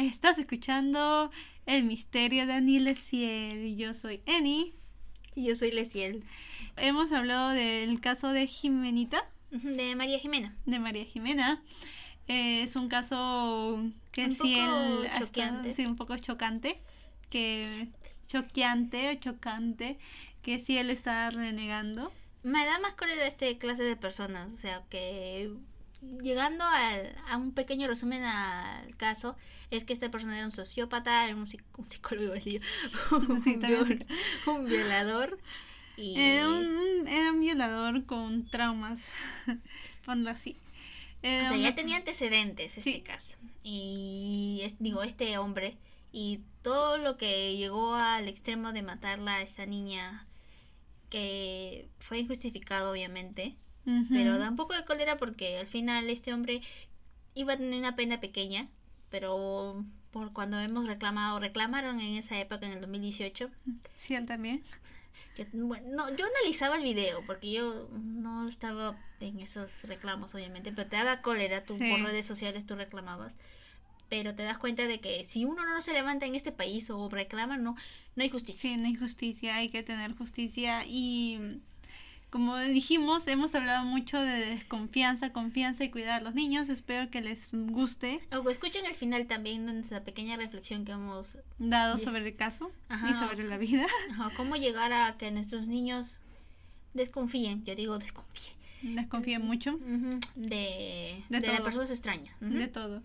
Estás escuchando El misterio de Annie Leciel. Yo soy Eni. Y yo soy Leciel. Hemos hablado del caso de Jimenita, De María Jimena. de María Jimena. Eh, es un caso que Un sí poco choqueante. sí, un poco chocante. Que choqueante o chocante. Que sí él está renegando. Me da más cólera este clase de personas. O sea, que llegando al- a un pequeño resumen al caso, es que esta persona era un sociópata, era un, un psicólogo, un, Sí, también viol- un violador. Y Era un, era un violador con traumas. Ponlo así. O sea, ya tenía antecedentes este Sí. caso. Y es- digo, este hombre y todo lo que llegó al extremo de matarla a esa niña que fue injustificado obviamente, Ujú. pero da un poco de cólera porque al final este hombre iba a tener una pena pequeña, pero por cuando hemos reclamado, reclamaron en esa época en el 2018. Sí, él también. Yo, bueno, no, yo analizaba el video porque yo no estaba en esos reclamos, obviamente, pero te daba cólera, tú Sí. por redes sociales tú reclamabas. Pero te das cuenta de que si uno no se levanta en este país o reclama, no, no hay justicia. Sí, no hay justicia, hay que tener justicia y como dijimos, hemos hablado mucho de desconfianza, confianza y cuidar a los niños. Espero que les guste O escuchen al final también nuestra pequeña reflexión que hemos dado Sí. sobre el caso y Ajá. sobre la vida. Ajá, cómo llegar a que nuestros niños desconfíen, yo digo desconfíen, Desconfíen mucho ujú, de, De de, las personas extrañas. ujú. de todo.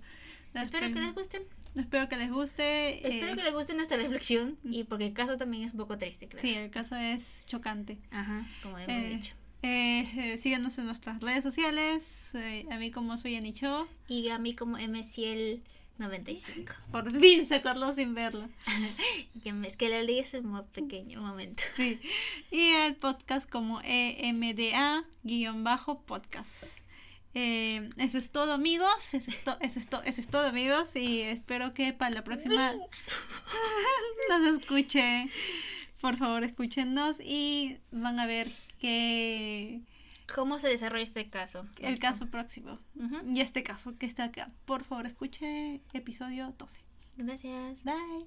Espero que les guste. Espero que les guste. Espero eh, que les guste nuestra reflexión y porque el caso también es un poco triste, claro. Sí, el caso es chocante. Ajá, como hemos Eh, dicho. Eh, eh, síganos en nuestras redes sociales. eh, a mí como soy Anicho. Y a mí como MCL95. Por fin se acordó sin verlo. es que la leí hace un mo- pequeño momento. Sí. Y el podcast como EMDA-podcast. Eh, eso es todo amigos, eso es, to- eso, es to- eso es todo amigos y espero que para la próxima nos escuche. Por favor, escúchenos y van a ver que ¿Cómo se desarrolla este caso? el caso próximo y este caso que está acá. Por favor, escuche episodio 12. Gracias. Bye.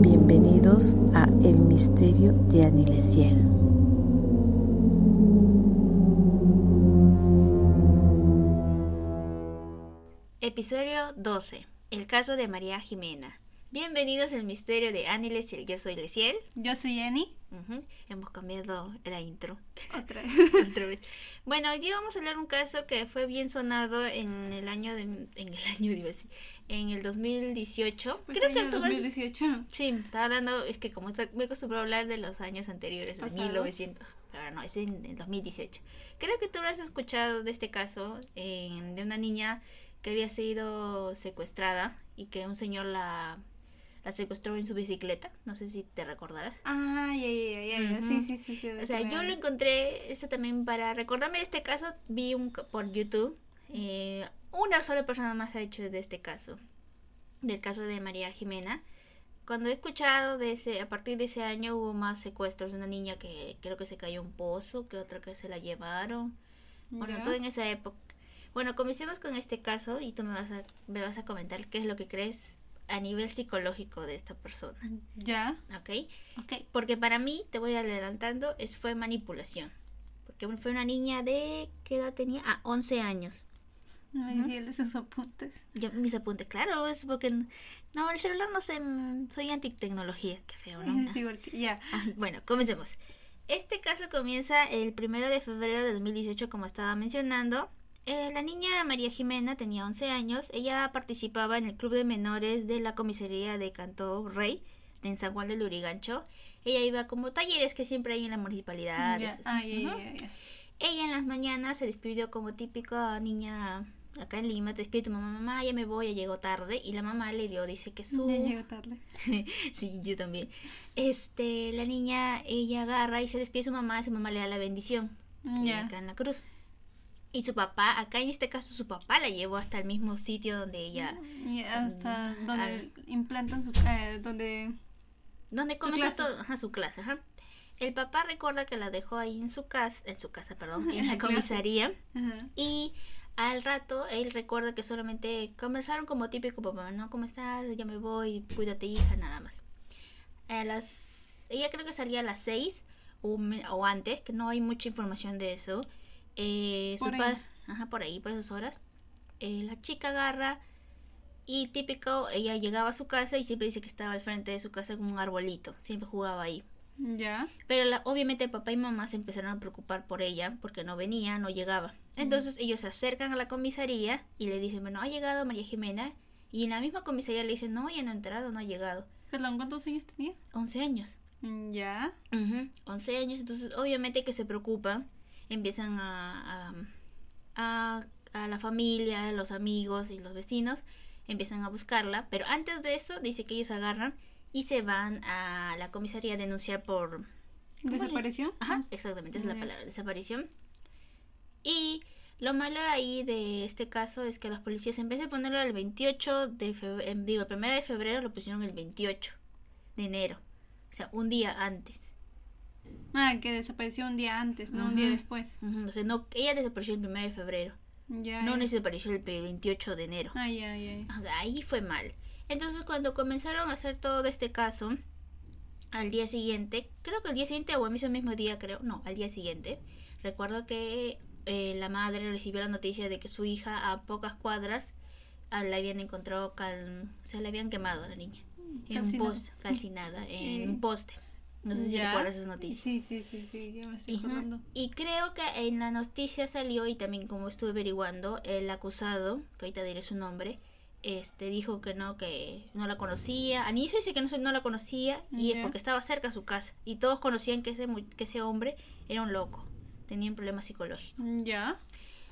Bienvenidos a El Misterio de Anilesiel. Episodio 12. El caso de María Jimena. Bienvenidos al misterio de Annie Leciel. Yo soy Leciel. Yo soy Jenny. Ujú. Hemos cambiado la intro. Otra vez. Otra vez. Bueno, hoy día vamos a hablar de un caso que fue bien sonado en el año de, en el año iba a decir, en el 2018. Pues Creo que año tú vas- 2018. Sí, estaba hablando, es que como está- me acostumbro a hablar de los años anteriores, de Pasados. 1900, pero no, es en el 2018. Creo que tú habrás escuchado de este caso eh, de una niña que había sido secuestrada y que un señor la, la secuestró en su bicicleta. No sé si te recordarás. Ay, ay, ay, Ujú. sí, sí, sí, sí. O sea, yo lo encontré, eso también para recordarme de este caso, vi un, por YouTube, eh, una sola persona más ha hecho de este caso, del caso de María Jimena. Cuando he escuchado de ese, a partir de ese año hubo más secuestros una niña que creo que se cayó un pozo, que otra que se la llevaron. Bueno, todo en esa época. Bueno, comencemos con este caso y tú me vas a, me vas a comentar qué es lo que crees a nivel psicológico de esta persona, Ya, ¿ok? ok. Porque para mí, te voy adelantando, es, fue manipulación. Porque fue una niña de... ¿Qué edad tenía? Ah, 11 años. Ujú. sí, él de sus apuntes. Yo mis apuntes, claro, es porque... No, el celular no sé, mm, soy antitecnología, qué feo, ¿no? Es igual que, ya. Ah, bueno, comencemos. Este caso comienza el primero de febrero de 2018, como estaba mencionando. Eh, la niña María Jimena tenía 11 años. Ella participaba en el club de menores de la comisaría de Canto Rey, en San Juan del Lurigancho. Ella iba como talleres que siempre hay en la municipalidad. Ay. Ella en las mañanas se despidió como típica niña acá en Lima. Te despide tu mamá, mamá, ya me voy, ya llego tarde. Y la mamá le dio, dice que su... Ya llego tarde. sí, yo también. Este, la niña, ella agarra y se despide de su mamá, su mamá le da la bendición. que Ya. Acá en la cruz. Y su papá, acá en este caso su papá la llevó hasta el mismo sitio donde ella, Y hasta Mm, donde al- implantan su. Eh, donde. donde Su comenzó clase. todo, ajá, su clase, ajá. El papá recuerda que la dejó ahí en su casa, en su casa, perdón, en la comisaría. Ajá. Y Al rato, él recuerda que solamente conversaron como típico papá, ¿no? ¿Cómo estás? Ya me voy, cuídate hija, nada más. A las... Ella creo que salía a las 6 o, o antes, que no hay mucha información de eso. Eh, su Por ahí. Ajá, por ahí, por esas horas. Eh, la chica agarra y típico, ella llegaba a su casa y siempre dice que estaba al frente de su casa con un arbolito. Siempre jugaba ahí. Ya. Pero la- obviamente el papá y mamá se empezaron a preocupar por ella porque no venía, no llegaba. Entonces ellos se acercan a la comisaría y le dicen, bueno, ha llegado María Jimena. Y en la misma comisaría le dicen, no, ya no ha entrado, no ha llegado. Perdón, ¿cuántos años tenía? 11 años. Ya. Ujú, 11 años, entonces obviamente que se preocupan, empiezan a, a, a, a la familia, los amigos y los vecinos, empiezan a buscarla, pero antes de eso dice que ellos agarran y se van a la comisaría a denunciar por... ¿cómo le- ¿Desapareció? Ajá, exactamente, esa es la palabra, desaparición. Y lo malo ahí de este caso es que los policías en vez de ponerlo el 28 de febrero, digo, el 1 de febrero lo pusieron el 28 de enero, o sea, un día antes. Ah, que desapareció un día antes, no un día después. Ujú, O sea, no, ella desapareció el 1 de febrero, Ya. no ya. desapareció el 28 de enero. Ay, ay, ay. O sea, ahí fue mal. Entonces, cuando comenzaron a hacer todo este caso, al día siguiente, creo que el día siguiente o el mismo mismo día, creo, no, al día siguiente, recuerdo que eh, la madre recibió la noticia de que su hija a pocas cuadras ah, la habían encontrado, cal, o sea, la habían quemado a la niña, en un Calcinada. poste, calcinada, en Eh, un poste. No sé si ya. recuerdas esa noticia. Sí, sí, sí, sí, ya me estoy acordando. Y creo que en la noticia salió, y también como estuve averiguando, el acusado, que ahorita diré su nombre, este dijo que no, que no la conocía. Al inicio dice que no, no la conocía y es porque estaba cerca a su casa. Y todos conocían que ese, que ese hombre era un loco, tenía un problema psicológico. Ya.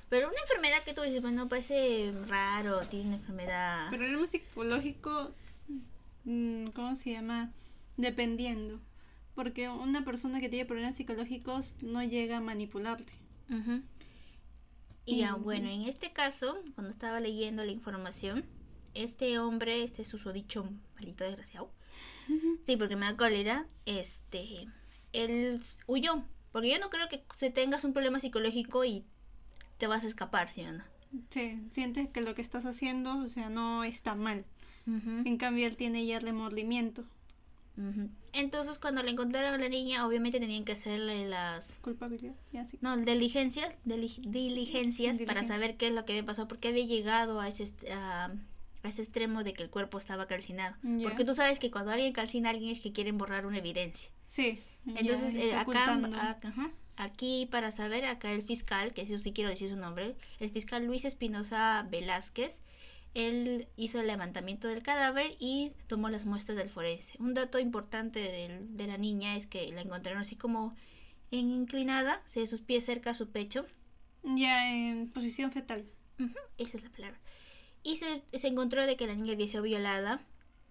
Pero una enfermedad que tú dices, bueno, parece raro, tiene una enfermedad... Problema psicológico, mm, ¿cómo se llama? Dependiendo. Porque una persona que tiene problemas psicológicos no llega a manipularte. Y ya, bueno, en este caso, cuando estaba leyendo la información, este hombre, este susodicho maldito desgraciado, sí, porque me da cólera, este, él huyó. Porque yo no creo que se tengas un problema psicológico y te vas a escapar, ¿sí o no? Sí, sientes que lo que estás haciendo, o sea, no está mal. En cambio, él tiene ya remordimiento, Entonces, cuando le encontraron a la niña, obviamente tenían que hacerle las culpabilidad, ya sí. No, diligencias, dili- diligencias para Diligencia. saber qué es lo que había pasado, porque había llegado a ese, a, a ese extremo de que el cuerpo estaba calcinado. Porque tú sabes que cuando alguien calcina a alguien es que quieren borrar una evidencia. Sí. Entonces, eh, acá, acá- ajá, aquí para saber, acá el fiscal, que eso sí quiero decir su nombre, el fiscal Luis Espinosa Velázquez, él hizo el levantamiento del cadáver y tomó las muestras del forense. Un dato importante del- de la niña es que la encontraron así como en inclinada, o sea, sus pies cerca a su pecho. Ya en posición fetal. Esa es la palabra. Y se, se encontró de que la niña había sido violada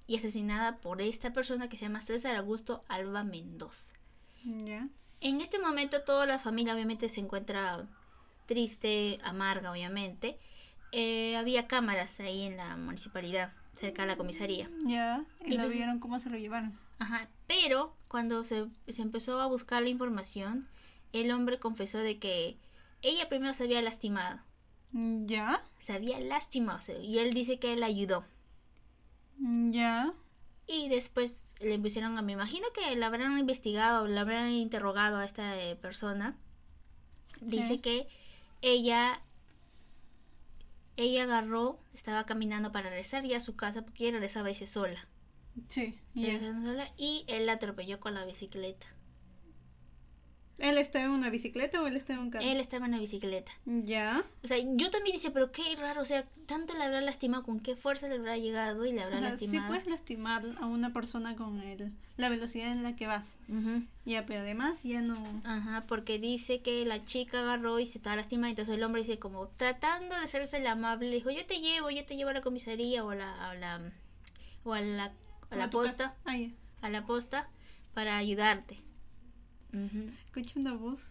y asesinada por esta persona que se llama César Augusto Alba Mendoza. Ya. En este momento toda la familia obviamente se encuentra triste, amarga obviamente. Eh, había cámaras ahí en la municipalidad, cerca de la comisaría. Ya. Y Entonces- vieron cómo se lo llevaron. Ajá, pero cuando se, se empezó a buscar la información, el hombre confesó de que ella primero se había lastimado. Ya. Se había lastimado y él dice que él ayudó. Ya. Y después le pusieron a, me imagino que la habrán investigado, la habrán interrogado a esta eh, persona. Dice Sí. que ella, ella agarró, estaba caminando para regresar ya a su casa porque ella regresaba ese sola. Sí. Regresando sola, y él la atropelló con la bicicleta. ¿Él está en una bicicleta o él está en un carro? Él estaba en la bicicleta. Ya. O sea, yo también dice, pero qué raro, o sea, tanto le habrá lastimado, con qué fuerza le habrá llegado y le O habrá sea, sí lastimado. puedes lastimar a una persona con el, la velocidad en la que vas. Ujú. Ya, pero además ya no. Ajá, porque dice que la chica agarró y se estaba lastimando, entonces el hombre dice como tratando de hacerse el amable, le dijo, yo te llevo, yo te llevo a la comisaría o a la, a la, o a la, a la posta. Ah, ya. a la posta para ayudarte. Escucho una voz.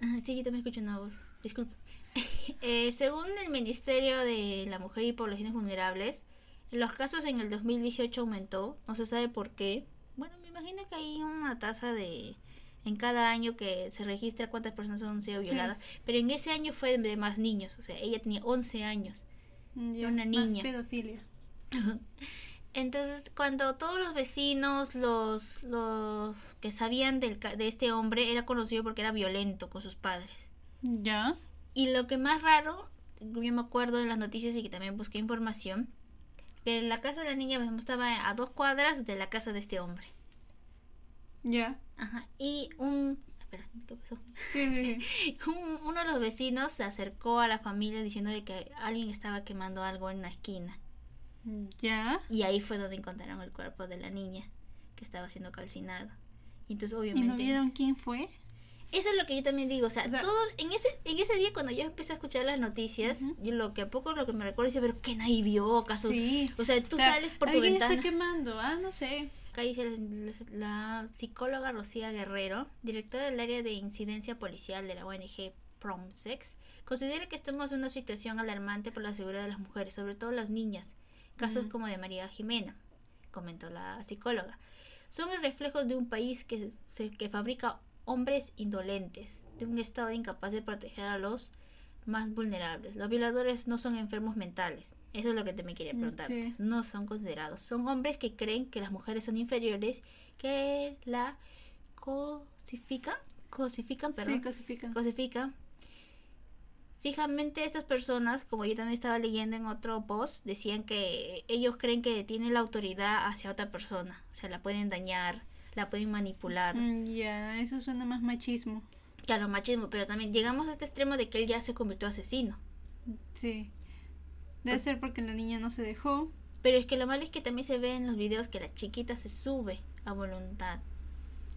Ajá, Sí, yo también escucho una voz, disculpa. Eh, según el Ministerio de la Mujer y Poblaciones Vulnerables, los casos en el 2018 aumentó, no se sabe por qué. Bueno, me imagino que hay una tasa de en cada año que se registra cuántas personas han sido violadas, pero en ese año fue de más niños, o sea, ella tenía 11 años. Ya, una más niña. pedofilia. Entonces, cuando todos los vecinos, los, los que sabían del, de este hombre, era conocido porque era violento con sus padres. Ya. Y lo que más raro, yo me acuerdo de las noticias y que también busqué información, que la casa de la niña estaba a dos cuadras de la casa de este hombre. Ya. Ajá. Y un... Espera, ¿qué pasó? Sí, sí, sí. Un- uno de los vecinos se acercó a la familia diciéndole que alguien estaba quemando algo en una esquina. Ya. Y ahí fue donde encontraron el cuerpo de la niña que estaba siendo calcinado. Y entonces ¿Y obviamente... no vieron quién fue? Eso es lo que yo también digo, o sea, O sea- todo en ese en ese día cuando yo empecé a escuchar las noticias, Ujú. yo lo que a poco lo que me recuerdo es pero que nadie vio acaso, Sí. o sea, tú O sea, sales por tu ventana. está quemando. Ah, no sé. Acá dice la, la psicóloga Rocía Guerrero, directora del área de incidencia policial de la ONG Promsex, considera que estamos en una situación alarmante por la seguridad de las mujeres, sobre todo las niñas. Casos como de María Jimena, comentó la psicóloga. Son el reflejo de un país que, se, que fabrica hombres indolentes, de un estado incapaz de proteger a los más vulnerables. Los violadores no son enfermos mentales. Eso es lo que te me quería Mm, preguntar. sí. No son considerados. Son hombres que creen que las mujeres son inferiores, que la cosifican, cosifican, perdón, Sí, cosifican. cosifican. Fijamente estas personas, como yo también estaba leyendo en otro post, decían que ellos creen que tienen la autoridad hacia otra persona. O sea, la pueden dañar, la pueden manipular. Mm, Ya, eso suena más machismo. Claro, machismo, pero también llegamos a este extremo de que él ya se convirtió asesino. Sí. Debe ser porque la niña no se dejó. Pero es que lo malo es que también se ve en los videos que la chiquita se sube a voluntad.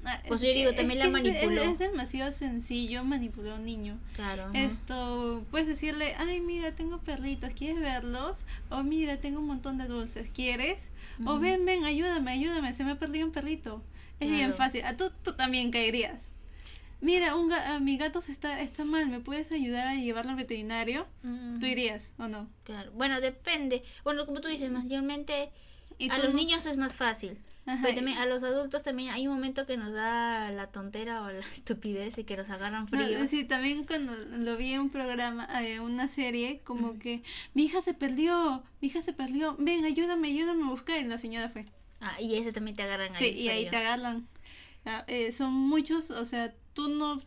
Ah, Pues es yo digo, también la es- manipuló. Es, demasiado sencillo manipular a un niño. Claro. ajá. Esto, puedes decirle, ay, mira, tengo perritos, ¿quieres verlos? O mira, tengo un montón de dulces, ¿quieres? O ven, ven, ayúdame, ayúdame, se me ha perdido un perrito. Es bien fácil. Ah, tú, tú también caerías. Mira, un ga- ah, mi gato se está, está mal, ¿me puedes ayudar a llevarlo al veterinario? ¿Tú irías o no? Claro. Bueno, depende. Bueno, como tú dices, mayormente ¿Y a los no? niños es más fácil. Ajá, Pero y- también a los adultos también hay un momento que nos da la tontera o la estupidez y que nos agarran No, frío. sí, también cuando lo vi en un programa, eh, una serie, como que mi hija se perdió, mi hija se perdió, ven, ayúdame, ayúdame a buscar. Y la señora fue. Ah, y ese también te agarran Sí, ahí. y ahí frío. te agarran. Ah, eh, son muchos, o sea, tú no,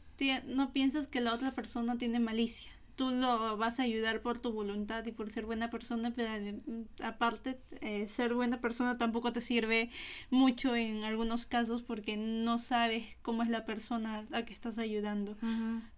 no piensas que la otra persona tiene malicia. Tú lo vas a ayudar por tu voluntad y por ser buena persona, pero eh, aparte, eh, ser buena persona tampoco te sirve mucho en algunos casos porque no sabes cómo es la persona a que estás ayudando,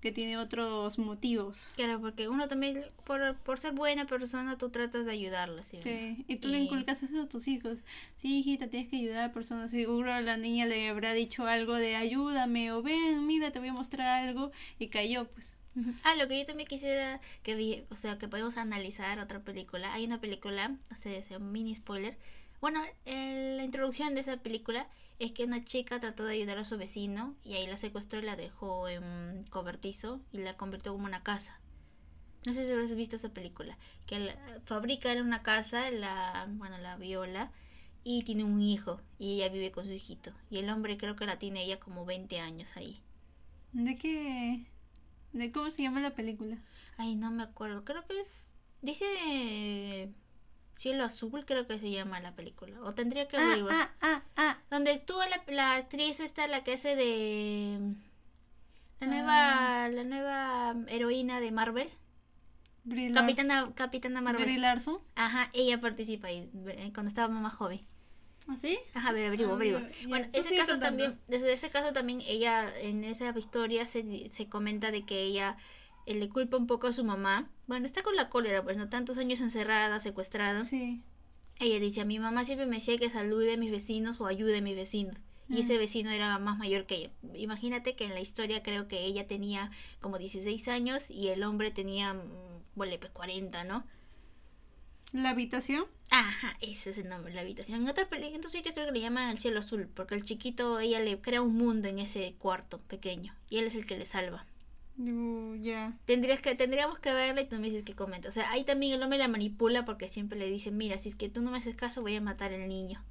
que tiene otros motivos. Claro, porque uno también, por, por ser buena persona, tú tratas de ayudarlo. ¿sí? Sí, y tú le inculcas eso a tus hijos. Sí, hijita, tienes que ayudar a personas. Seguro la niña le habrá dicho algo de ayúdame o ven, mira, te voy a mostrar algo y cayó, pues. Ah, lo que yo también quisiera que vi, o sea, que podemos analizar otra película. Hay una película, o sea, es un mini spoiler. Bueno, el- la introducción de esa película es que una chica trató de ayudar a su vecino y ahí la secuestró y la dejó en un cobertizo y la convirtió como una casa. No sé si has visto esa película. Que la- fabrica en una casa, la, bueno, la viola y tiene un hijo y ella vive con su hijito. Y el hombre creo que la tiene ella como 20 años ahí. ¿De qué? ¿De cómo se llama la película? Ay, no me acuerdo. Creo que es. Dice. Cielo Azul, creo que se llama la película. O tendría que Ah, averiguar. ah, ah, ah. Donde actúa la, la actriz esta, la que hace de. La Ah. nueva. La nueva heroína de Marvel. Brie Capitana, Capitana Brie Marvel. Larson. Ajá, ella participa ahí. eh, Cuando estaba más joven. ¿Ah, sí? Ajá, a ver, averiguo, Ah, averiguo. Bueno, ese caso contando. también, desde ese caso también ella, en esa historia se, di- se comenta de que ella eh, le culpa un poco a su mamá. Bueno, está con la cólera, pues no tantos años encerrada, secuestrada. Sí. Ella dice, a mi mamá siempre me decía que salude a mis vecinos o ayude a mis vecinos. Y Mm. ese vecino era más mayor que ella. Imagínate que en la historia creo que ella tenía como 16 años y el hombre tenía, mm, bueno, pues 40, ¿no? ¿La habitación? Ajá, ese es el nombre, la habitación. En otros en otros sitios creo que le llaman el cielo azul, porque el chiquito, ella le crea un mundo en ese cuarto pequeño, y él es el que le salva. Uh, ya. Tendrías que, tendríamos que verla y tú me dices qué comenta. O sea, ahí también el hombre la manipula porque siempre le dice, mira, si es que tú no me haces caso, voy a matar al niño.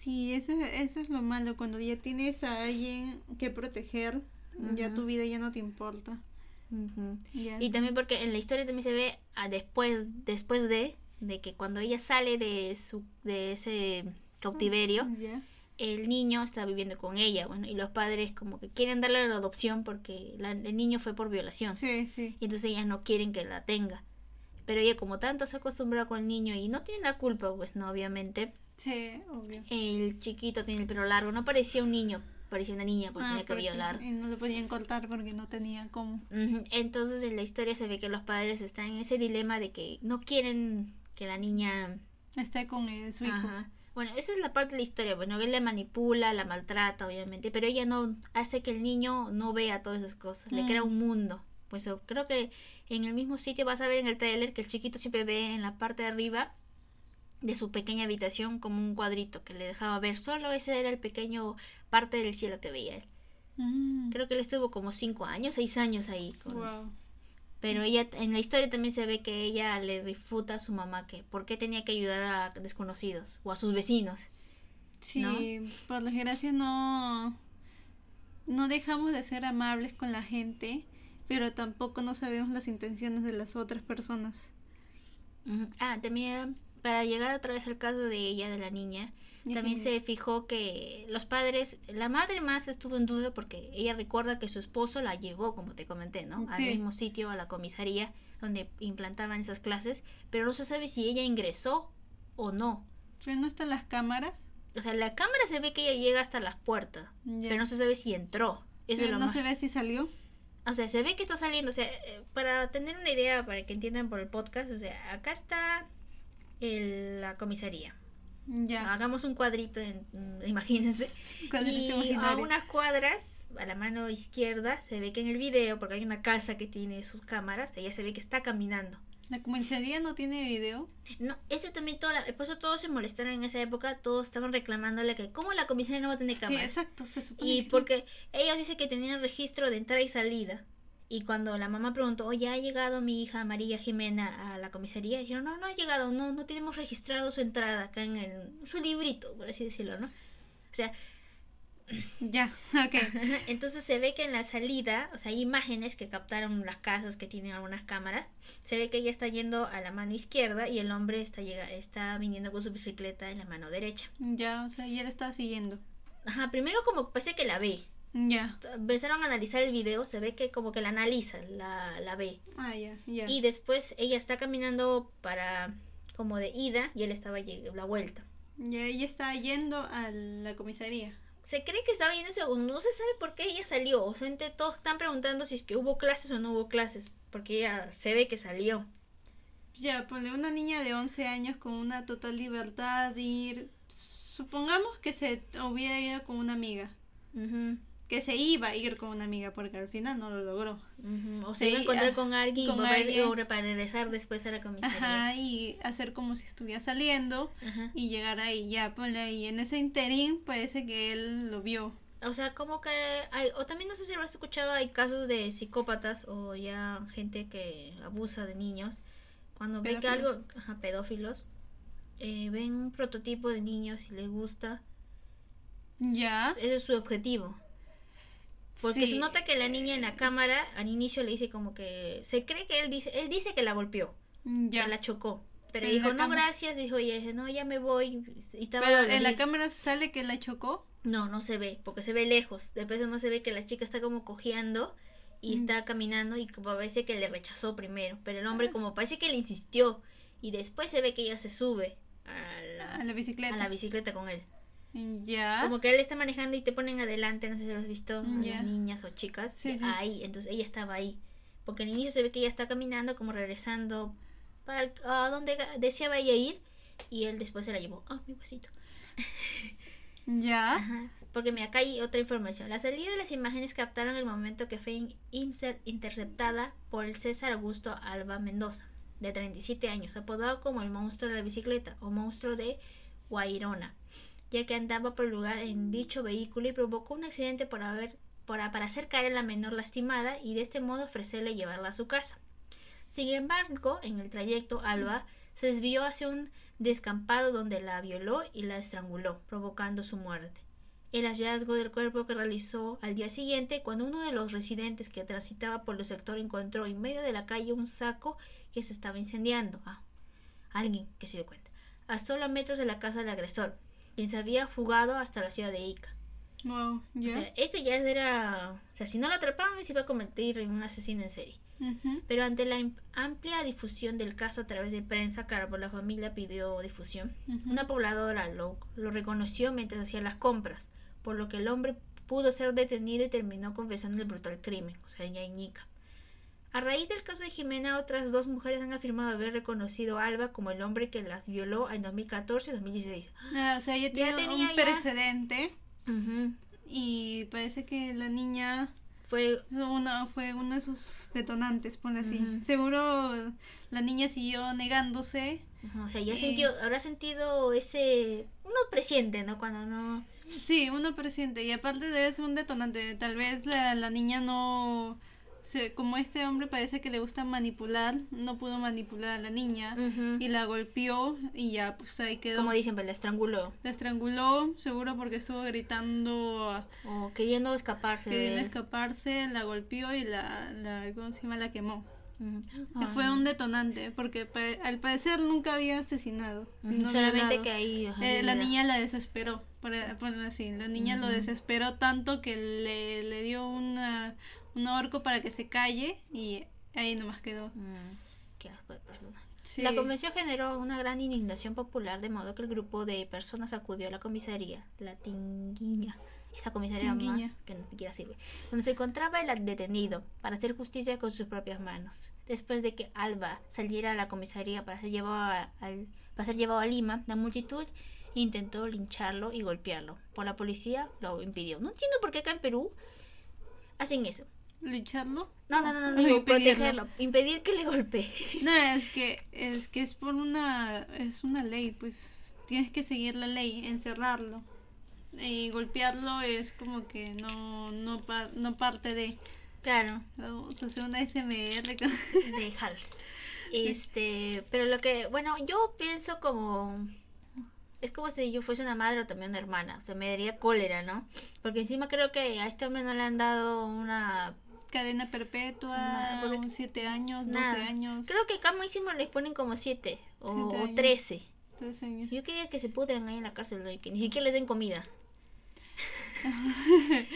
Sí, eso, eso es lo malo, cuando ya tienes a alguien que proteger, ya tu vida ya no te importa. Y también porque en la historia también se ve a después, después de, de que cuando ella sale de su, de ese cautiverio, Ya. el niño está viviendo con ella, bueno, y los padres como que quieren darle la adopción porque la- el niño fue por violación. Sí, sí. Y entonces ellas no quieren que la tenga. Pero ella como tanto se ha acostumbrado con el niño y no tiene la culpa, pues no, obviamente. Sí, obvio. El chiquito tiene el pelo largo, no parecía un niño, parecía una niña porque Ah, tenía que porque- violar. Y no lo podían cortar porque no tenía cómo. Entonces en la historia se ve que los padres están en ese dilema de que no quieren que la niña... Está con eh, su hijo. Ajá. Bueno, esa es la parte de la historia. Bueno, él la manipula, la maltrata, obviamente, pero ella no hace que el niño no vea todas esas cosas. Le crea Mm. un mundo. Pues creo que en el mismo sitio vas a ver en el trailer que el chiquito siempre ve en la parte de arriba de su pequeña habitación como un cuadrito que le dejaba ver solo ese era el pequeño parte del cielo que veía él. Mm. Creo que él estuvo como cinco años, seis años ahí. con- Wow. Pero ella, en la historia también se ve que ella le refuta a su mamá que por qué tenía que ayudar a desconocidos o a sus vecinos. Sí, ¿no? por desgracia no, no dejamos de ser amables con la gente, pero tampoco no sabemos las intenciones de las otras personas. Ah, también para llegar otra vez al caso de ella, de la niña, también se fijó que los padres, la madre más estuvo en duda porque ella recuerda que su esposo la llevó, como te comenté, ¿no? Al Sí. mismo sitio, a la comisaría donde implantaban esas clases, pero no se sabe si ella ingresó o no. ¿Pero no están las cámaras? O sea, la cámara se ve que ella llega hasta las puertas, pero no se sabe si entró. Eso es lo no más- se ve si salió. O sea, se ve que está saliendo. O sea, eh, para tener una idea, para que entiendan por el podcast, o sea, acá está el- la comisaría. Ya. Hagamos un cuadrito, en, imagínense. Cuadrito Y a unas cuadras, a la mano izquierda, se ve que en el video, porque hay una casa que tiene sus cámaras, ella se ve que está caminando. La comisaría no tiene video. No, ese también, toda la- por eso todos se molestaron en esa época, todos estaban reclamándole que, ¿cómo la comisaría no va a tener Sí, cámaras? exacto. Se supone Y que- porque ella dice que tenían registro de entrada y salida. Y cuando la mamá preguntó, oye, ¿ha llegado mi hija María Jimena a la comisaría? Dijeron, no, no ha llegado, no, no tenemos registrado su entrada acá en el, su librito, por así decirlo, ¿no? O sea, Ya, ok. entonces se ve que en la salida, o sea, hay imágenes que captaron las casas que tienen algunas cámaras. Se ve que ella está yendo a la mano izquierda y el hombre está, llega, está viniendo con su bicicleta en la mano derecha. Ya, o sea, ya la está siguiendo. Ajá, primero como parece que la ve, Ya. empezaron a analizar el video, se ve que como que la analiza, la, la ve. Ah, ya, ya. Y después ella está caminando para como de ida y él estaba lleg- la vuelta. Ya ella está yendo a la comisaría. Se cree que estaba yendo no se sabe por qué ella salió. O sea, entre todos están preguntando si es que hubo clases o no hubo clases, porque ella se ve que salió. Ya, ponle una niña de 11 años con una total libertad de ir. Supongamos que se hubiera ido con una amiga. Ujú, Que se iba a ir con una amiga porque al final no lo logró. O se iba a encontrar ah, con alguien con alguien. para regresar después a la comisaría. Ajá, y hacer como si estuviera saliendo y llegar ahí. Ya, ponle ahí. En ese interín parece que él lo vio. O sea, como que hay, o también no sé si habrás escuchado, hay casos de psicópatas o ya gente que abusa de niños. Cuando ven que algo, ajá, pedófilos, eh, ven un prototipo de niños y les gusta, Ya. ese es su objetivo. Porque Sí. se nota que la niña en la cámara al inicio le dice como que se cree que él dice, él dice que la golpeó, Ya. que la chocó. Pero En dijo, no, cámara. gracias, dijo ella, dice, no, ya me voy. Y estaba Pero en la cámara sale que la chocó. No, no se ve, porque se ve lejos. Después además se ve que la chica está como cojeando y Mm. está caminando y como parece que le rechazó primero. Pero el hombre como parece que le insistió y después se ve que ella se sube a la, A la bicicleta. a la bicicleta con él. Ya. Como que él está manejando y te ponen adelante, no sé si lo has visto, Mm, ya. las niñas o chicas. Sí. Ahí, entonces ella estaba ahí. Porque al inicio se ve que ella está caminando como regresando para el- a donde deseaba ella ir y él después se la llevó. Ah, mi huesito. Ya. Ajá, Porque mira, acá hay otra información. La salida de las imágenes captaron el momento que fue in- inser- interceptada por el César Augusto Alba Mendoza, de 37 años, apodado como el monstruo de la bicicleta o monstruo de Guairona, ya que andaba por el lugar en dicho vehículo y provocó un accidente por haber, para hacer caer a la menor lastimada y de este modo ofrecerle llevarla a su casa. Sin embargo, en el trayecto, Alba se desvió hacia un descampado donde la violó y la estranguló, provocando su muerte. El hallazgo del cuerpo que realizó al día siguiente, cuando uno de los residentes que transitaba por el sector encontró en medio de la calle un saco que se estaba incendiando. Ah, alguien que se dio cuenta. A solo metros de la casa del agresor, quien se había fugado hasta la ciudad de Ica. Wow, ya. O sea, este ya era. O sea, si no lo atrapaban, se iba a convertir en un asesino en serie. Pero ante la amplia difusión del caso a través de prensa, claro, por la familia pidió difusión, una pobladora lo, lo reconoció mientras hacía las compras, por lo que el hombre pudo ser detenido y terminó confesando el brutal crimen, o sea, ya en Ica. A raíz del caso de Jimena, otras dos mujeres han afirmado haber reconocido a Alba como el hombre que las violó en 2014 y 2016. Ah, o sea, ya, Ya tenía un ya- precedente y parece que la niña Fue una, fue uno de sus detonantes, ponle así. Seguro la niña siguió negándose. O sea, ya Eh. sintió, habrá sentido ese... Uno presiente, ¿no? Cuando no... Sí, uno presiente y aparte debe ser un detonante. Tal vez la, la niña no... se- como este hombre parece que le gusta manipular, no pudo manipular a la niña y la golpeó y ya pues ahí quedó. Como dicen, pues la estranguló. La estranguló, seguro porque estuvo gritando, O queriendo escaparse queriendo de escaparse, la golpeó y la, la, ¿cómo se llama? La quemó. Ay, fue un detonante, porque pa- al parecer nunca había asesinado. Sino Solamente que ahí... Eh, la niña la desesperó, por ponerlo así. La niña lo desesperó tanto que le, le dio una, un ahorco para que se calle y ahí nomás quedó. Mm, qué asco de persona. Sí. La convención generó una gran indignación popular, de modo que el grupo de personas acudió a la comisaría, la Tinguiña, esa comisaría Tinguiña. más que ni siquiera sirve, donde se encontraba el detenido para hacer justicia con sus propias manos. Después de que Alba saliera a la comisaría para ser llevado a, al- para ser llevado a Lima, la multitud intentó lincharlo y golpearlo. Por la policía lo impidió. No entiendo por qué acá en Perú hacen eso. ¿Licharlo? No, no, no, no, no, digo, protegerlo, impedir que le golpee. No, es que es que es por una es una ley, pues tienes que seguir la ley, encerrarlo. Y golpearlo es como que no no pa- no parte de Claro. vamos a hacer una SMR con- de Hals. Este, pero lo que, bueno, yo pienso como es como si yo fuese una madre o también una hermana, o sea, me daría cólera, ¿no? Porque encima creo que a este hombre no le han dado una cadena perpetua, Nada, porque- un 7 años, 12 nada. años, Creo que acá máximo les ponen como 7 o, Siete o años. 13. 13 años. Yo quería que se pudran ahí en la cárcel ¿no? y que ni siquiera les den comida.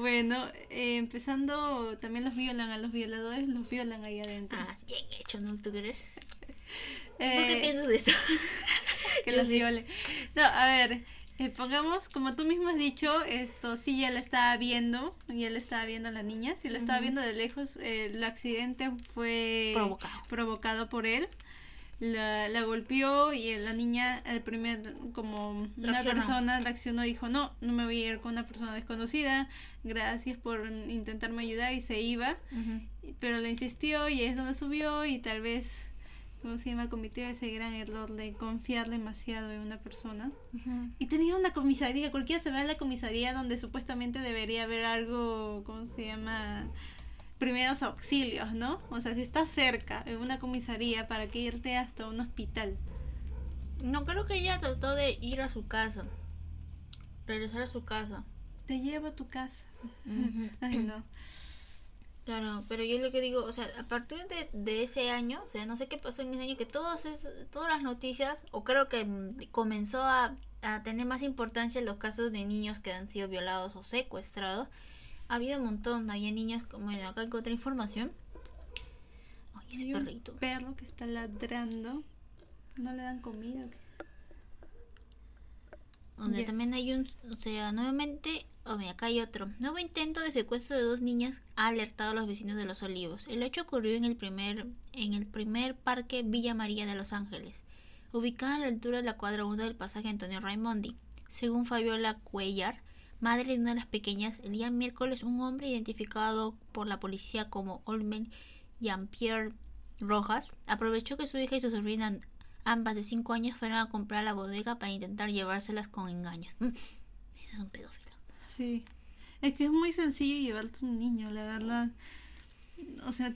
Bueno, eh, empezando, también los violan, a los violadores los violan ahí adentro. Ah, bien hecho, ¿no? ¿Tú crees? ¿Tú Eh, qué piensas de eso? que los sí. violen. No, a ver, eh, pongamos, como tú mismo has dicho, esto sí ya la estaba viendo, ya la estaba viendo la niña, si la estaba viendo de lejos, eh, el accidente fue Provocado. provocado por él. La, la golpeó y la niña, el primer, como una Reaccionó. persona reaccionó y dijo, no, no me voy a ir con una persona desconocida, gracias por intentarme ayudar y se iba, pero le insistió y es donde subió y tal vez, ¿cómo se llama? Cometió ese gran error de confiar demasiado en una persona. Y tenía una comisaría, cualquiera se va a la comisaría donde supuestamente debería haber algo, ¿cómo se llama? Primeros auxilios, ¿no? O sea, si estás cerca en una comisaría, ¿para qué irte hasta un hospital? No, creo que ella trató de ir a su casa. Regresar a su casa. Te llevo a tu casa. Ay, no. Claro, pero yo lo que digo, o sea, a partir de, de ese año, o sea, no sé qué pasó en ese año, que todos es, todas las noticias, o creo que comenzó a, a tener más importancia los casos de niños que han sido violados o secuestrados. Ha habido un montón, había niños, como bueno, acá encontré información. Ay, ese Hay un perrito. perro que está ladrando. ¿No le dan comida? Donde también hay un, o sea, nuevamente, oh, mira, acá hay otro. Nuevo intento de secuestro de dos niñas ha alertado a los vecinos de Los Olivos. El hecho ocurrió en el primer, en el primer parque Villa María de Los Ángeles, ubicada a la altura de la cuadra 1 del pasaje Antonio Raimondi. Según Fabiola Cuellar, madre de una de las pequeñas, el día miércoles un hombre identificado por la policía como Olmen Jean-Pierre Rojas aprovechó que su hija y su sobrina ambas de 5 años fueron a comprar a la bodega para intentar llevárselas con engaños. Mm, Ese es un pedófilo. Sí. Es que es muy sencillo llevarte un niño, la verdad. O sea,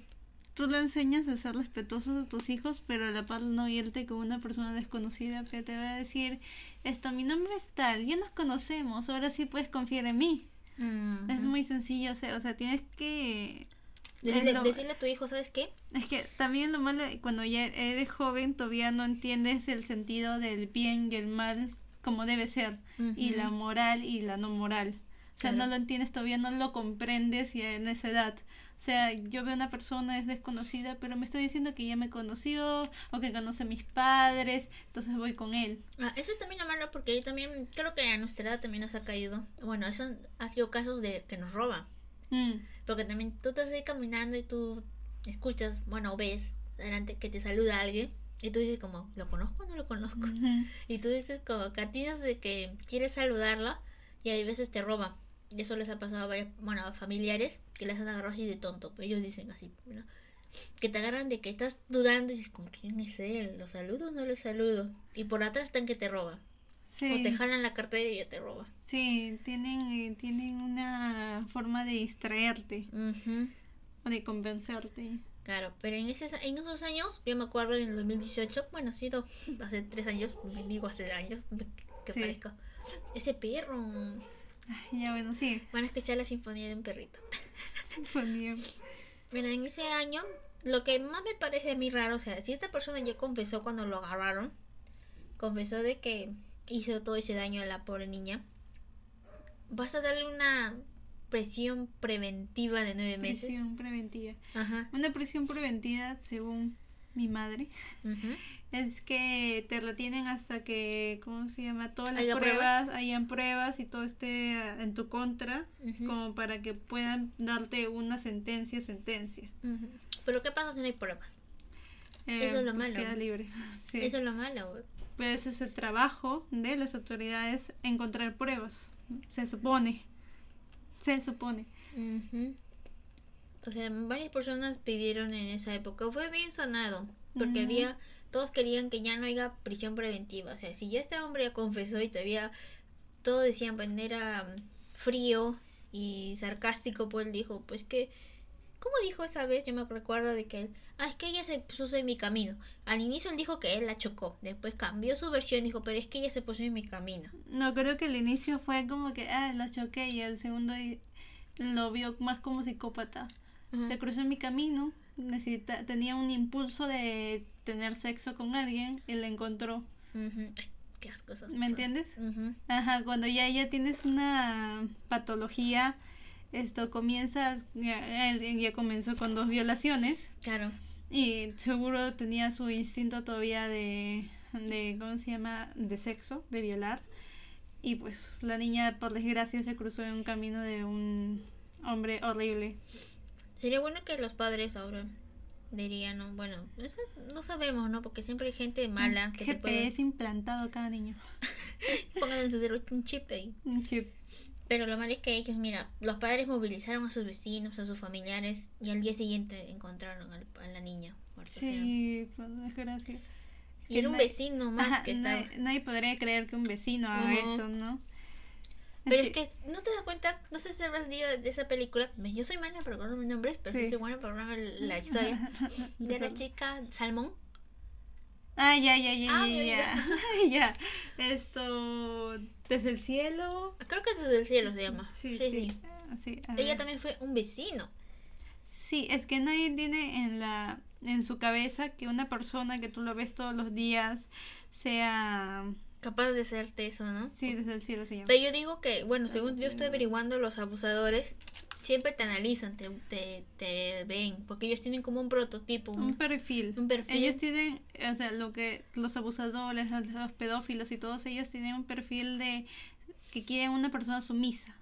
tú le enseñas a ser respetuosos a tus hijos, pero a la par no irte con una persona desconocida que te va a decir, esto, mi nombre es tal, ya nos conocemos, ahora sí puedes confiar en mí. Es muy sencillo hacer, o sea, tienes que... Decirle, es lo- decirle a tu hijo, ¿sabes qué? Es que también lo malo, cuando ya eres joven, todavía no entiendes el sentido del bien y el mal como debe ser, y la moral y la no moral. O sea, no lo entiendes todavía, no lo comprendes y en esa edad. O sea, yo veo una persona, es desconocida, pero me está diciendo que ya me conoció o que conoce a mis padres, entonces voy con él. Ah, eso también lo malo porque yo también creo que a nuestra edad también nos ha caído. Bueno, eso ha sido casos de que nos roban. Mm, Porque también tú estás ahí caminando y tú escuchas, bueno, ves delante que te saluda alguien y tú dices como, ¿lo conozco o no lo conozco? ujú. Y tú dices como catinas de que quieres saludarla y hay veces te roban. Y eso les ha pasado a varios, bueno, a familiares que les han agarrado así de tonto. Pues ellos dicen así, ¿no? Que te agarran de que estás dudando y dices como, ¿quién es él? ¿Lo saludo o no lo saludo? Y por atrás están que te roban. O te jalan la cartera y ya te roban. sí, tienen, eh, tienen una forma de distraerte Ujú. o de convencerte. Claro, pero en, ese, en esos años, yo me acuerdo en el 2018, bueno, ha sido hace tres años, digo hace años, que Sí. parezco. Ese perro. Ay, ya bueno, sí. Van a escuchar la sinfonía de un perrito. Sinfonía. Mira, en ese año, lo que más me parece a mí raro, o sea, si esta persona ya confesó cuando lo agarraron, confesó de que hizo todo ese daño a la pobre niña, vas a darle una presión preventiva de nueve meses. Prisión preventiva. Ajá. Una prisión preventiva, según mi madre. Es que te retienen hasta que, ¿cómo se llama? Todas las Haya pruebas, pruebas. hayan pruebas y todo esté en tu contra, como para que puedan darte una sentencia, sentencia. Pero ¿qué pasa si no hay pruebas? Eh, Eso es lo pues malo. Queda libre. Sí. Eso es lo malo. Pero ese es el trabajo de las autoridades, encontrar pruebas. Se supone. Se supone. Ujú. O sea, varias personas pidieron en esa época. Fue bien sonado. Porque había. Todos querían que ya no haya prisión preventiva. O sea, si ya este hombre ya confesó y todavía. Todos decían, pues era mm, frío y sarcástico. Pues él dijo, pues que. ¿Cómo dijo esa vez? Yo me recuerdo de que él. Ah, es que ella se puso en mi camino. Al inicio él dijo que él la chocó. Después cambió su versión y dijo, pero es que ella se puso en mi camino. No, creo que el inicio fue como que, ah, la choqué y el segundo lo vio más como psicópata. Se cruzó en mi camino, necesita, tenía un impulso de tener sexo con alguien y la encontró. Ujú. Ay, Qué asco esas ¿Me entiendes? Ajá, cuando ya, ya tienes una patología, esto comienza, ya, ya comenzó con dos violaciones Claro. y seguro tenía su instinto todavía de, de, ¿cómo se llama?, de sexo, de violar. Y pues la niña, por desgracia, se cruzó en un camino de un hombre horrible. Sería bueno que los padres ahora dirían, ¿no? bueno, eso no sabemos, ¿no? Porque siempre hay gente mala que te puede... GPS implantado cada niño. Pongan en su cerebro un chip ahí. Un chip. Pero lo malo es que ellos, mira, los padres movilizaron a sus vecinos, a sus familiares, y al día siguiente encontraron al- a la niña. sea, Sí, por desgracia. y era un vecino más Ajá, que estaba... nadie, nadie podría creer que un vecino haga eso, ¿no? Pero es que, ¿no te das cuenta? No sé si habrás dicho de, esa película. Yo soy mala para acordar mis nombres, pero sí. Sí. soy buena para acordar la historia. De la chica Salmón. Ah, ya, ya, ya, Ah, ya, ya. ya. Esto, desde el cielo. Creo que desde el cielo se llama. Sí, sí. Ah, sí, a Ella ver. también fue un vecino. Sí, es que nadie tiene en la en su cabeza que una persona que tú lo ves todos los días sea Capaz de hacerte eso, ¿no? sí desde el cielo se llama. Pero yo digo que, bueno, según yo estoy averiguando, los abusadores siempre te analizan, te, te, te ven, porque ellos tienen como un prototipo, un, Un perfil. un perfil. Ellos tienen, o sea, lo que los abusadores, los, los pedófilos y todos ellos tienen un perfil de que quieren una persona sumisa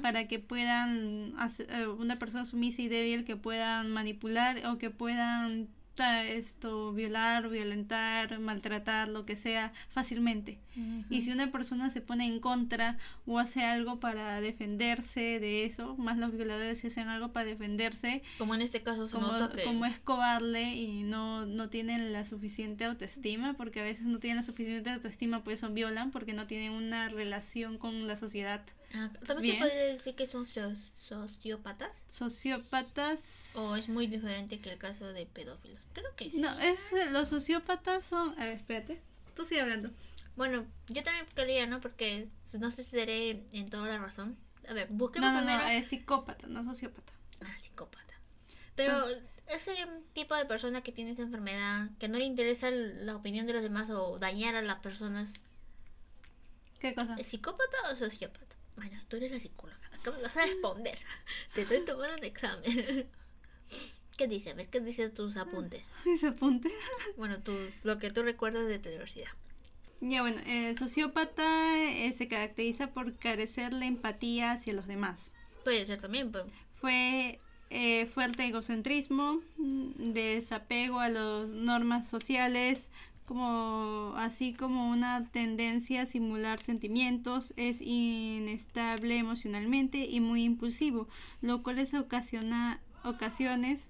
para que puedan hacer, eh, una persona sumisa y débil que puedan manipular o que puedan esto violar, violentar, maltratar, lo que sea fácilmente. Y si una persona se pone en contra o hace algo para defenderse de eso, más los violadores si hacen algo para defenderse, Como en este caso se como, nota que... como es cobarde y no, no tienen la suficiente autoestima, porque a veces no tienen la suficiente autoestima, por eso violan, porque no tienen una relación con la sociedad. Ah, También Bien. se podría decir que son soci- sociópatas. Sociópatas. O es muy diferente que el caso de pedófilos. Creo que sí. No, es los sociópatas son. A ver, espérate. Tú sigue hablando. Bueno, yo también quería, ¿no? Porque pues, no sé si daré en toda la razón. A ver, No, busquemos no, no, primero. es psicópata, no sociópata. Ah, psicópata. Pero Sos- ese tipo de persona que tiene esa enfermedad, que no le interesa la opinión de los demás o dañar a las personas, ¿Qué cosa? ¿es psicópata o sociópata? Bueno, tú eres la psicóloga. Acá me vas a responder. Te estoy tomando un examen. ¿Qué dice? A ver, ¿qué dice tus apuntes? Mis apuntes. Bueno, tú, lo que tú recuerdas de tu universidad. Ya bueno, el sociópata eh, se caracteriza por carecer la empatía hacia los demás. Puede ser también, pues. Fue eh, fuerte egocentrismo, mm, desapego a las normas sociales, como así como una tendencia a simular sentimientos, es inestable emocionalmente y muy impulsivo, lo cual es ocasiona ocasiones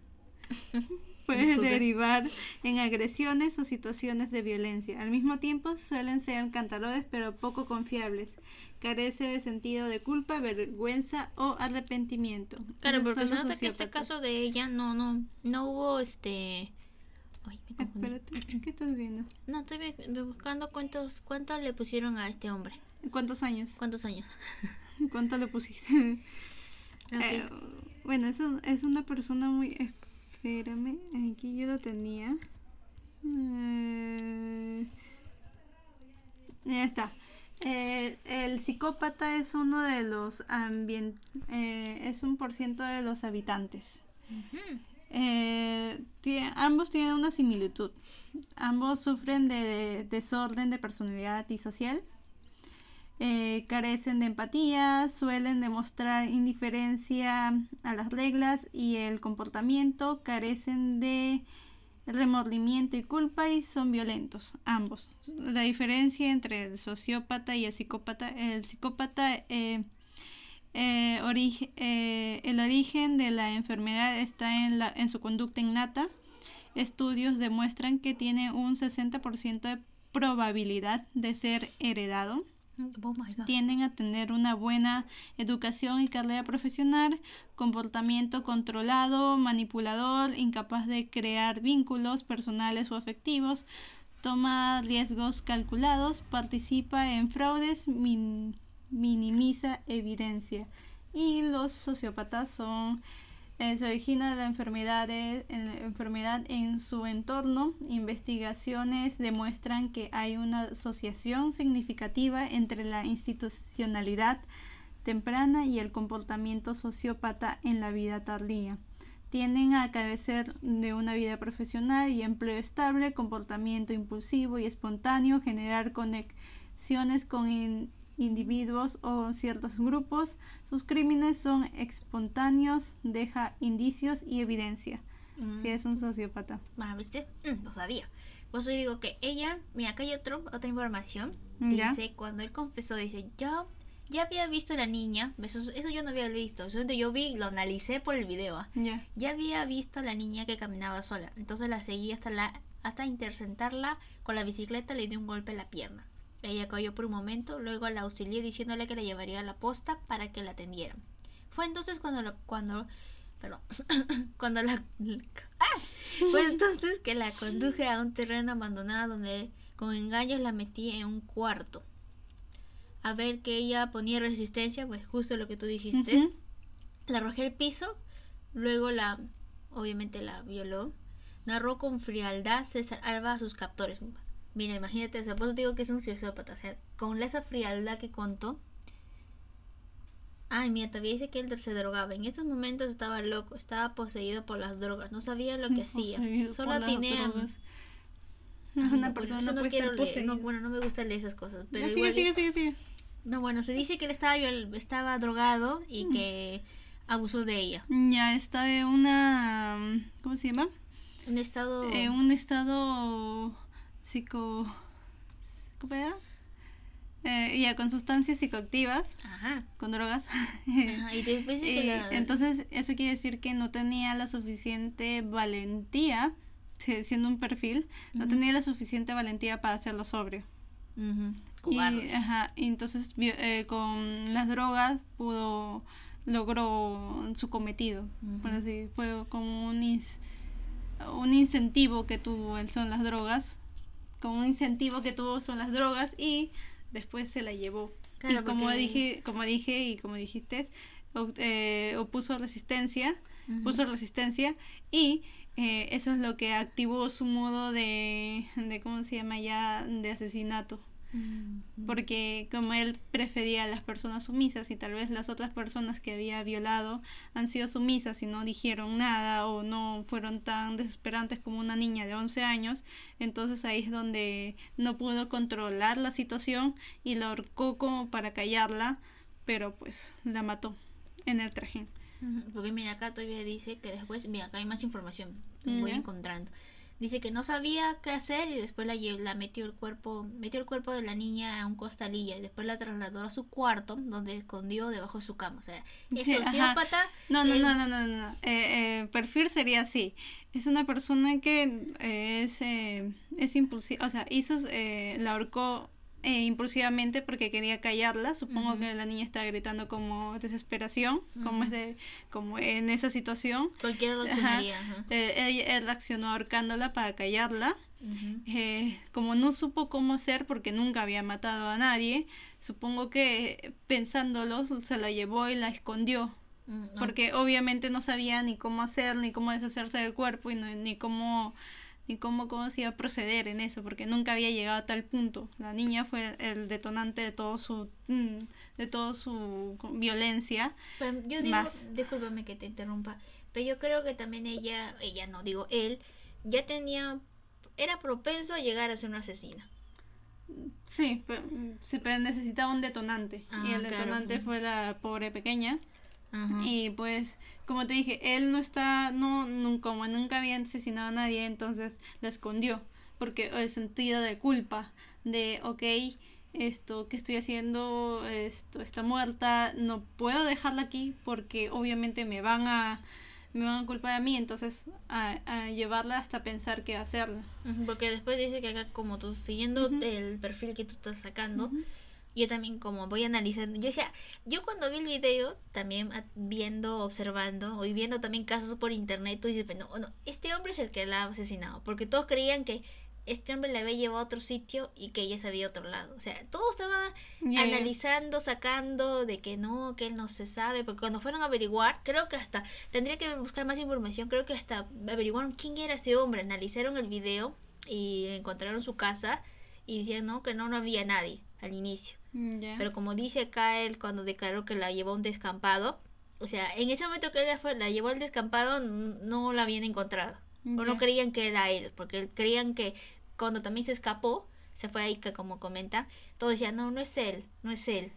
puede derivar en agresiones o situaciones de violencia. Al mismo tiempo suelen ser encantadores pero poco confiables. Carece de sentido de culpa, vergüenza o arrepentimiento. Claro, porque se nota que este caso de ella no, no, no hubo este. Ay, me confundí. Espérate, ¿qué estás viendo? No, estoy buscando cuántos, cuántos le pusieron a este hombre. ¿Cuántos años? ¿Cuántos años? ¿Cuánto le pusiste? Eh, bueno, eso es una persona muy... Espérame, aquí yo lo tenía. Eh, ya está. Eh, el psicópata es uno de los ambien- eh, es un por ciento de los habitantes. Ujú. Eh, ambos tienen una similitud. Ambos sufren de, de desorden de personalidad y social. Eh, carecen de empatía, suelen demostrar indiferencia a las reglas y el comportamiento, carecen de remordimiento y culpa y son violentos, ambos. La diferencia entre el sociópata y el psicópata, el psicópata eh, eh, eh, el origen de la enfermedad está en, la, en su conducta innata. Estudios demuestran que tiene un 60% de probabilidad de ser heredado. Oh. Tienden a tener una buena educación y carrera profesional, comportamiento controlado, manipulador, incapaz de crear vínculos personales o afectivos, toma riesgos calculados, participa en fraudes, min- minimiza evidencia. Y los sociópatas son eh, se origina la enfermedad, en la enfermedad en su entorno. Investigaciones demuestran que hay una asociación significativa entre la institucionalidad temprana y el comportamiento sociópata en la vida tardía. Tienden a carecer de una vida profesional y empleo estable, comportamiento impulsivo y espontáneo, generar conexiones con individuos o ciertos grupos. Sus crímenes son espontáneos, deja indicios y evidencia. Mm. Si es un sociópata. Ah, ¿viste? Mm, lo sabía. Por eso digo que ella, mira, acá hay otro, otra información. Ya. Dice, cuando él confesó, dice, yo ya había visto a la niña, eso, eso yo no había visto, solamente yo vi, lo analicé por el video. ah. Ya. Ya había visto a la niña que caminaba sola, entonces la seguí hasta la hasta interceptarla con la bicicleta le di un golpe en la pierna. Ella cayó por un momento, luego la auxilié diciéndole que la llevaría a la posta para que la atendieran. Fue entonces cuando lo- cuando perdón, cuando la ¡Ah! fue entonces que la conduje a un terreno abandonado donde con engaños la metí en un cuarto. A ver que ella ponía resistencia, pues justo lo que tú dijiste la arrojé al piso, luego la, obviamente la violó, narró con frialdad César Alba a sus captores. Mira, imagínate, o sea, por eso digo que es un sociópata, o sea, con esa frialdad que contó. Ay, mira, todavía dice que él se drogaba. En estos momentos estaba loco, estaba poseído por las drogas, no sabía lo que hacía. Poseído Solo atiné a... no, Una persona no no quiero leer, no, bueno, no me gusta leer esas cosas. Pero igual- sigue, sigue, sigue, sigue. No, bueno, se dice que él estaba, estaba drogado y Mm. que abusó de ella. Ya está en una. ¿Cómo se llama? En estado... En un estado psico. ¿Cómo era? Eh, ya, con sustancias psicoactivas, Ajá. con drogas. Ajá, y después la... Entonces, eso quiere decir que no tenía la suficiente valentía, si- siendo un perfil, no tenía la suficiente valentía para hacerlo sobrio. Ujú, Y, ajá, y entonces eh, con las drogas pudo, logró su cometido. Por así, fue como un, ins- un incentivo que tuvo él son las drogas. Como un incentivo que tuvo son las drogas y después se la llevó. Claro, y como porque- dije, como dije y como dijiste, op- eh, opuso resistencia, Ujú. puso resistencia y eh, eso es lo que activó su modo de, de ¿cómo se llama ya? de asesinato Porque como él prefería a las personas sumisas y tal vez las otras personas que había violado han sido sumisas y no dijeron nada o no fueron tan desesperantes como una niña de 11 años, entonces ahí es donde no pudo controlar la situación y la ahorcó como para callarla, pero pues la mató en el traje. Porque mira, acá todavía dice que después, mira, acá hay más información. Voy Ya. encontrando. Dice que no sabía qué hacer y después la, metió el cuerpo, metió el cuerpo de la niña a un costalilla y después la trasladó a su cuarto donde escondió debajo de su cama. O sea, es Sí, sociópata. No, no, él- no, no, no, no. no. Eh, eh, perfil sería así. Es una persona que eh, es, eh, es impulsiva, o sea, hizo, eh, la ahorcó eh, impulsivamente porque quería callarla. Supongo que la niña está gritando como desesperación, como es de, como en esa situación. Cualquiera reaccionaría. ajá. Eh, él, él reaccionó ahorcándola para callarla. Eh, como no supo cómo hacer porque nunca había matado a nadie, supongo que pensándolo se la llevó y la escondió. Mm. Porque obviamente no sabía ni cómo hacer, ni cómo deshacerse del cuerpo, y no- ni cómo ni cómo, cómo se iba a proceder en eso, porque nunca había llegado a tal punto. La niña fue el detonante de todo su mm, de todo su violencia. Pero yo digo, más. discúlpame que te interrumpa, pero yo creo que también ella, ella no, digo él, ya tenía, era propenso a llegar a ser un asesino. Sí, pero, sí, pero necesitaba un detonante. Ah, y el claro. detonante fue la pobre pequeña. Ajá. Y pues, como te dije, él no está, no, nun- como nunca había asesinado a nadie, entonces la escondió. Porque el sentido de culpa, de, ok, esto que estoy haciendo, esto está muerta, no puedo dejarla aquí porque obviamente me van a, me van a culpar a mí, entonces a, a llevarla hasta pensar qué hacerla. Porque después dice que acá como tú siguiendo el perfil que tú estás sacando. Yo también como voy analizando, yo decía, yo cuando vi el video, también viendo, observando, y viendo también casos por internet, tú dices, no, no, este hombre es el que la ha asesinado, porque todos creían que este hombre la había llevado a otro sitio y que ella se había a otro lado. O sea, todo estaba analizando, sacando de que no, que él no se sabe, porque cuando fueron a averiguar, creo que hasta, tendría que buscar más información, creo que hasta averiguaron quién era ese hombre, analizaron el video y encontraron su casa y decían no, que no, no había nadie al inicio. Ya. Pero como dice acá él cuando declaró que la llevó a un descampado, o sea, en ese momento que ella fue, la llevó al descampado, no la habían encontrado. O no creían que era él, porque creían que cuando también se escapó, se fue ahí que como comenta, todos decían, no, no es él, no es él.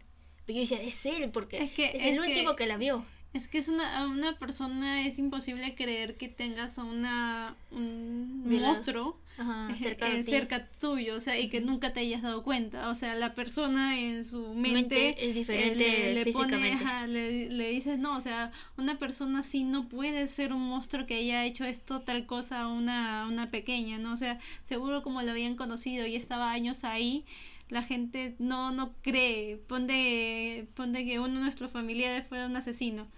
Pero yo decía, es él, porque Es el es que- último que la vio. Es que es una, a una persona es imposible creer que tengas a una un monstruo Ajá, eh, cerca eh, cerca tuyo, o sea, y que nunca te hayas dado cuenta. O sea, la persona en su mente, Mente es eh, diferente le, le pone, le, le dices, no, o sea, una persona así no puede ser un monstruo que haya hecho esto, tal cosa a una, una pequeña, ¿no? O sea, seguro como lo habían conocido y estaba años ahí, la gente no, no cree. Ponte, ponte que uno de nuestros familiares fuera un asesino.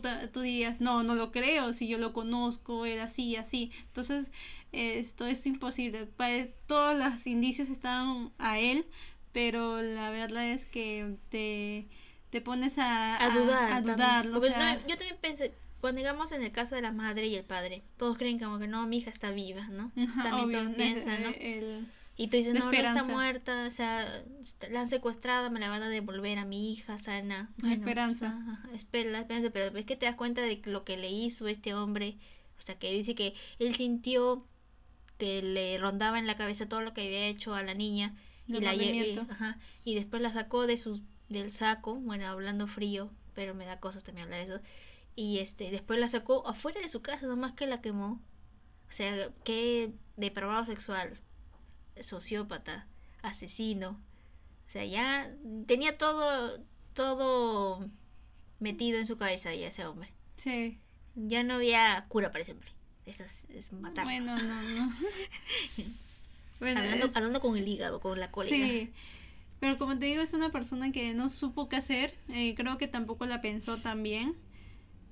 Tú, tú dirías, no, no lo creo, si yo lo conozco, era así, así. Entonces, esto es imposible. Pa- todos los indicios están a él, pero la verdad es que te, te pones a, a dudar. a dudar, o sea, yo también pensé, cuando digamos en el caso de la madre y el padre, todos creen como que no, mi hija está viva, ¿no? ajá, también obvio, todos piensan, ¿no? eh, el- Y tú dices, no, no está muerta, o sea, la han secuestrado, me la van a devolver a mi hija sana. Esperanza. espera, esperanza, pero es que te das cuenta de lo que le hizo este hombre. O sea, que dice que él sintió que le rondaba en la cabeza todo lo que había hecho a la niña y la y, ajá, y después la sacó de sus del saco, bueno, hablando frío, pero me da cosas también hablar de eso. Y este, después la sacó afuera de su casa, nomás que la quemó. O sea, qué depravado sexual, sociópata, asesino. O sea, ya tenía todo, todo metido en su cabeza ya ese hombre. sí. Ya no había cura para ese hombre. Esa es, es matar. Bueno, no, no. Bueno, hablando, es- hablando con el hígado, con la cólera. Sí, pero como te digo, es una persona que no supo qué hacer. eh, creo que tampoco la pensó tan bien.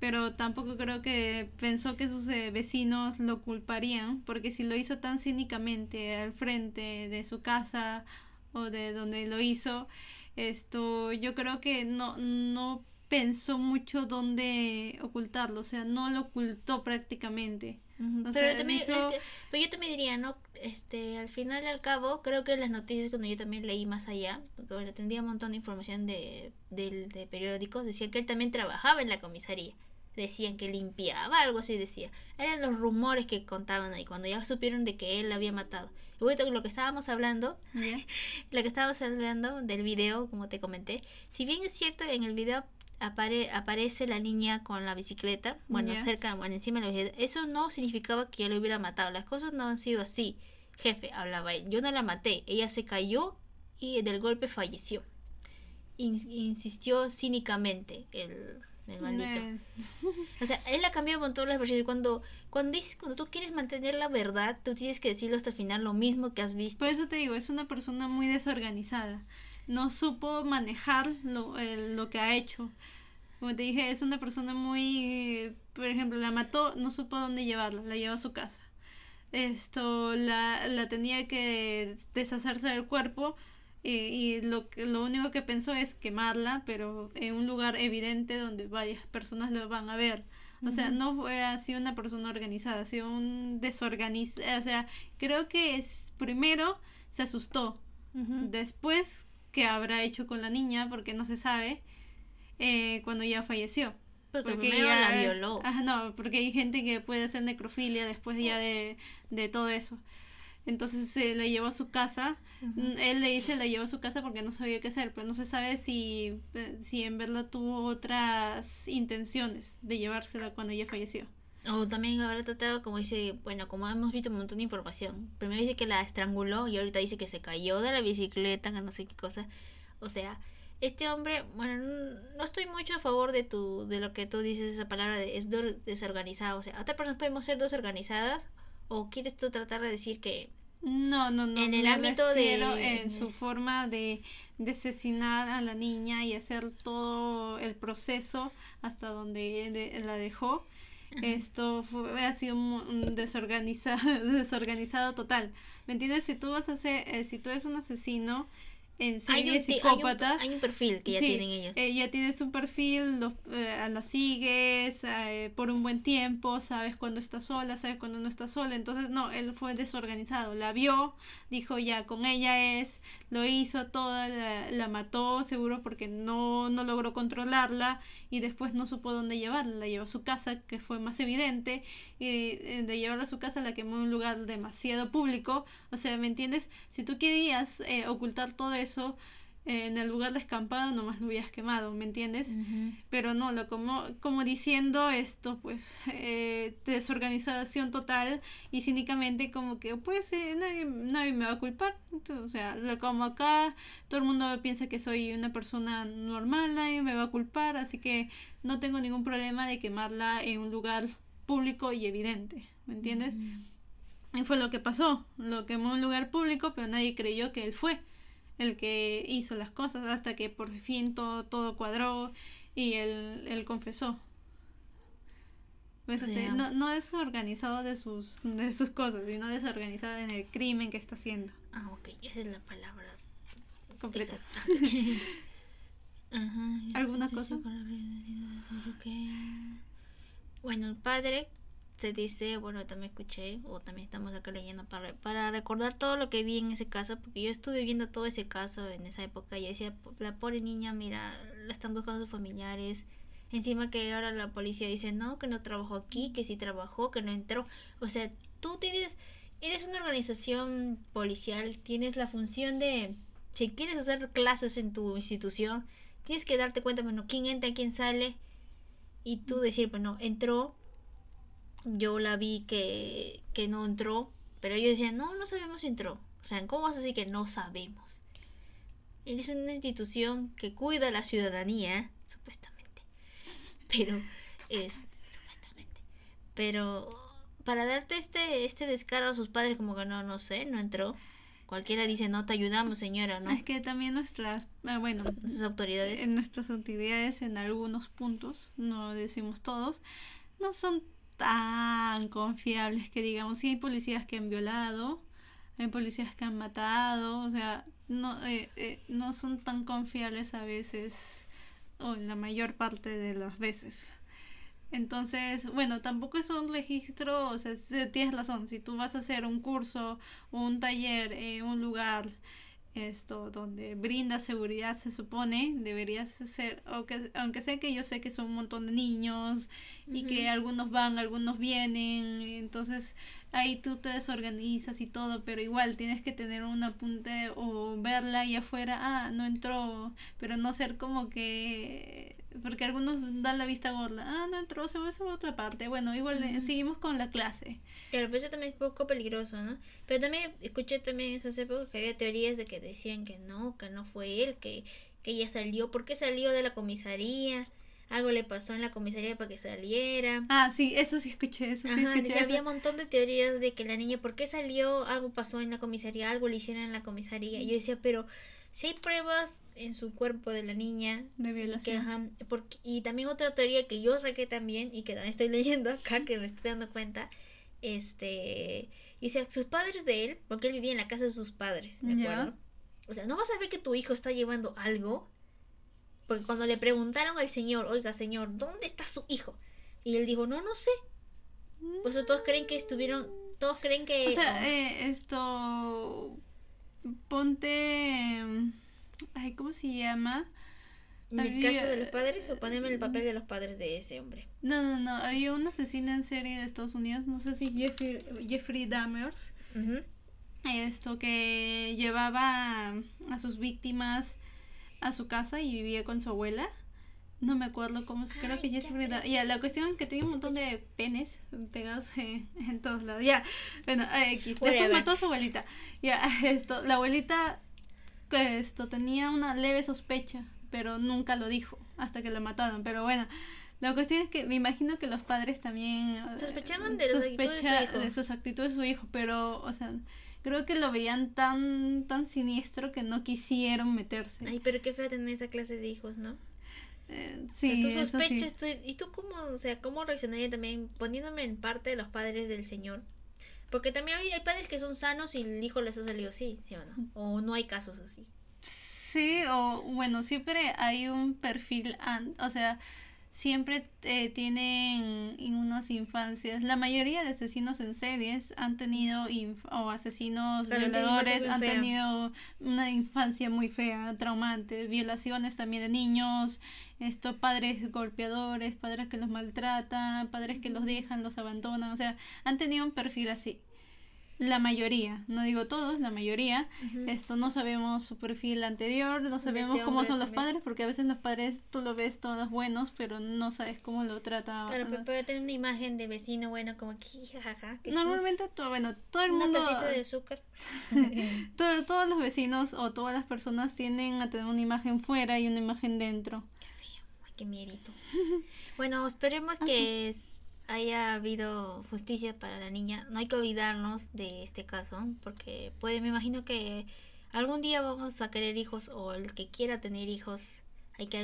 Pero tampoco creo que pensó que sus eh, vecinos lo culparían. Porque si lo hizo tan cínicamente al frente de su casa o de donde lo hizo, esto yo creo que no, no pensó mucho dónde ocultarlo. O sea, no lo ocultó prácticamente. Pero, sea, también, dijo- es que- pero yo también diría, ¿no? Este, al final y al cabo, creo que las noticias cuando yo también leí más allá, porque bueno, tendría un montón de información de, del- de periódicos, decía que él también trabajaba en la comisaría. Decían que limpiaba, algo así decía. Eran los rumores que contaban ahí, cuando ya supieron de que él la había matado. Y bueno, lo que estábamos hablando, lo que estábamos hablando del video, como te comenté, si bien es cierto que en el video apare- aparece la niña con la bicicleta, bueno, cerca, bueno, encima de la bicicleta, eso no significaba que yo lo hubiera matado. Las cosas no han sido así. Jefe, hablaba él, yo no la maté, ella se cayó y del golpe falleció. In- insistió cínicamente el, el maldito. Eh, O sea, él ha cambiado un montón las versiones. Cuando, cuando dices, cuando tú quieres mantener la verdad, tú tienes que decirlo hasta el final, lo mismo que has visto. Por eso te digo, es una persona muy desorganizada. No supo manejar lo, eh, lo que ha hecho. Como te dije, es una persona muy... Por ejemplo, la mató, no supo dónde llevarla, la llevó a su casa. Esto, la, la tenía que deshacerse del cuerpo y, y lo, que- lo único que pensó es quemarla, pero en un lugar evidente donde varias personas lo van a ver. O sea, no fue así una persona organizada, ha sido un desorganizado. O sea, creo que es, primero se asustó, después qué habrá hecho con la niña, porque no se sabe, eh, cuando ya falleció. Pues Porque ya- la violó. Ajá, no, porque hay gente que puede hacer necrofilia después ya de, de todo eso. Entonces se la llevó a su casa. Mm, Él le dice la llevó a su casa porque no sabía qué hacer, pero no se sabe si, eh, si en verdad tuvo otras intenciones de llevársela cuando ella falleció. O también habrá tratado, como dice, bueno, como hemos visto un montón de información. Primero dice que la estranguló y ahorita dice que se cayó de la bicicleta, que no sé qué cosa. O sea, este hombre, bueno, no estoy mucho a favor de tu, de lo que tú dices, esa palabra de es desorganizado. O sea, otras personas podemos ser desorganizadas. ¿O quieres tú tratar de decir que No, no, no. En el ámbito de- en su forma de, de asesinar a la niña y hacer todo el proceso hasta donde de- la dejó. Ajá. Esto fue, ha sido un, desorganizado, desorganizado total. ¿Me entiendes? Si tú vas a hacer, eh, si tú eres un asesino en serie hay un- psicópata, hay un perfil que ya Sí, tienen ellos? eh, ya tienes un perfil, lo, eh, lo sigues eh, por un buen tiempo, sabes cuándo está sola, sabes cuándo no está sola. Entonces, no, él fue desorganizado. La vio, dijo ya, con ella es, lo hizo toda, la, la mató, seguro porque no, no logró controlarla y después no supo dónde llevarla. La llevó a su casa, que fue más evidente, y eh, de llevarla a su casa la quemó en un lugar demasiado público. O sea, ¿me entiendes? Si tú querías eh, ocultar todo eso, en el lugar descampado nomás lo hubieras quemado, ¿me entiendes? Pero no, lo como, como diciendo esto, pues, eh, desorganización total y cínicamente como que, pues, eh, nadie, nadie me va a culpar. Entonces, o sea, lo como acá, todo el mundo piensa que soy una persona normal, nadie me va a culpar, así que no tengo ningún problema de quemarla en un lugar público y evidente, ¿me entiendes? Y fue lo que pasó, lo quemó en un lugar público, pero nadie creyó que él fue el que hizo las cosas hasta que por fin todo, todo cuadró y él, él confesó. Por eso O te- sea- no, no desorganizado de sus, de sus cosas, sino desorganizado en el crimen que está haciendo. Ah, ok, esa es la palabra Completa. Ajá. ¿Alguna cosa? Bueno, el padre te dice, bueno, también escuché, o también estamos acá leyendo para, para recordar todo lo que vi en ese caso, porque yo estuve viendo todo ese caso en esa época y decía, la pobre niña, mira, la están buscando sus familiares. Encima que ahora la policía dice, no, que no trabajó aquí, que sí trabajó, que no entró. O sea, tú tienes, eres una organización policial, tienes la función de, si quieres hacer clases en tu institución, tienes que darte cuenta, bueno, quién entra, quién sale, y tú decir, bueno, entró, yo la vi que, que no entró, pero ellos decían, no, no sabemos si entró. O sea, ¿cómo vas a decir que no sabemos? Eres una institución que cuida a la ciudadanía, supuestamente. Pero, es, supuestamente. Pero, para darte este, este descaro a sus padres, como que no, no sé, no entró. cualquiera dice, no te ayudamos, señora, ¿no? Es que también nuestras, ah, bueno, Nuestras autoridades. en nuestras autoridades en algunos puntos, no decimos todos, no son tan confiables que digamos, sí hay policías que han violado, hay policías que han matado, o sea, no, eh, eh, no son tan confiables a veces, o en la mayor parte de las veces. Entonces, bueno, tampoco es un registro, o sea, tienes razón, si tú vas a hacer un curso, un taller, en un lugar, esto, donde brinda seguridad, se supone, deberías ser, aunque, aunque sea que yo sé que son un montón de niños y que algunos van, algunos vienen, entonces ahí tú te desorganizas y todo, pero igual tienes que tener un apunte o verla ahí afuera, ah, no entró, pero no ser como que, porque algunos dan la vista gorda, ah, no entró, se va a otra parte, bueno, igual eh, seguimos con la clase. Claro, pero eso también es poco peligroso, ¿no? Pero también escuché también en esas épocas que había teorías de que decían que no, que no fue él, que, que ella salió, ¿por qué salió de la comisaría? Algo le pasó en la comisaría para que saliera. Ah, sí, eso sí escuché, eso sí Ajá, escuché. eso. había un montón de teorías de que la niña, ¿por qué salió? Algo pasó en la comisaría, algo le hicieron en la comisaría. Y yo decía, pero si hay pruebas en su cuerpo de la niña, de que, violación. ajá, porque, y también otra teoría que yo saqué también y que también estoy leyendo acá, que me estoy dando cuenta, este, dice, sus padres de él, porque él vivía en la casa de sus padres, ¿me Ya. acuerdo? O sea, ¿no vas a ver que tu hijo está llevando algo? Porque cuando le preguntaron al señor, oiga señor, ¿dónde está su hijo? Y él dijo, no, no sé. Pues todos creen que estuvieron, todos creen que... O sea, oh, eh, esto. Ponte. Ay, ¿cómo se llama? En el había- caso de los padres o ponerme en el papel de los padres de ese hombre. No, no, no. Había un asesino en serie de Estados Unidos. No sé si Jeffrey, Jeffrey Dahmers. Ujú. Esto que llevaba a sus víctimas a su casa y vivía con su abuela. No me acuerdo cómo se creo que ya, Jeffrey pero- Da- Ya, la cuestión es que tenía un montón de penes pegados eh, en todos lados. Ya, bueno, eh, X. Después Whatever. mató a su abuelita. Ya, esto, la abuelita esto tenía una leve sospecha, pero nunca lo dijo hasta que la mataron. Pero bueno, la cuestión es que me imagino que los padres también eh, Sospechaban de de sospecha hijo. de sus actitudes de su hijo, pero, o sea, creo que lo veían tan, tan siniestro que no quisieron meterse. Ay, pero qué feo tener esa clase de hijos, ¿no? Eh, O sea, sí, tú sí. sospechas, tú- y tú cómo, o sea, cómo reaccionaría también poniéndome en parte de los padres del Señor. Porque también hay, hay padres que son sanos y el hijo les ha salido así, ¿sí o no? O no hay casos así. Sí, o bueno, siempre hay un perfil, an- o sea, siempre eh, tienen en unas infancias, la mayoría de asesinos en series han tenido, o asesinos violadores, han fea. tenido una infancia muy fea, traumante, violaciones también de niños, esto, padres golpeadores, padres que los maltratan, padres que los dejan, los abandonan, o sea, han tenido un perfil así. La mayoría, no digo todos, la mayoría. Ujú. Esto no sabemos su perfil anterior, no sabemos este cómo son los también. padres, porque a veces los padres tú lo ves todos buenos, pero no sabes cómo lo trata. Claro, pero puede tener una imagen de vecino bueno como que jajaja. que sí. Normalmente, todo, bueno, todo el Una mundo, de azúcar. todo- todos los vecinos o todas las personas tienden a tener una imagen fuera y una imagen dentro. Qué feo, qué miedito. Bueno, esperemos que es- haya habido justicia para la niña. No hay que olvidarnos de este caso, porque puede, me imagino que algún día vamos a querer hijos o el que quiera tener hijos, hay que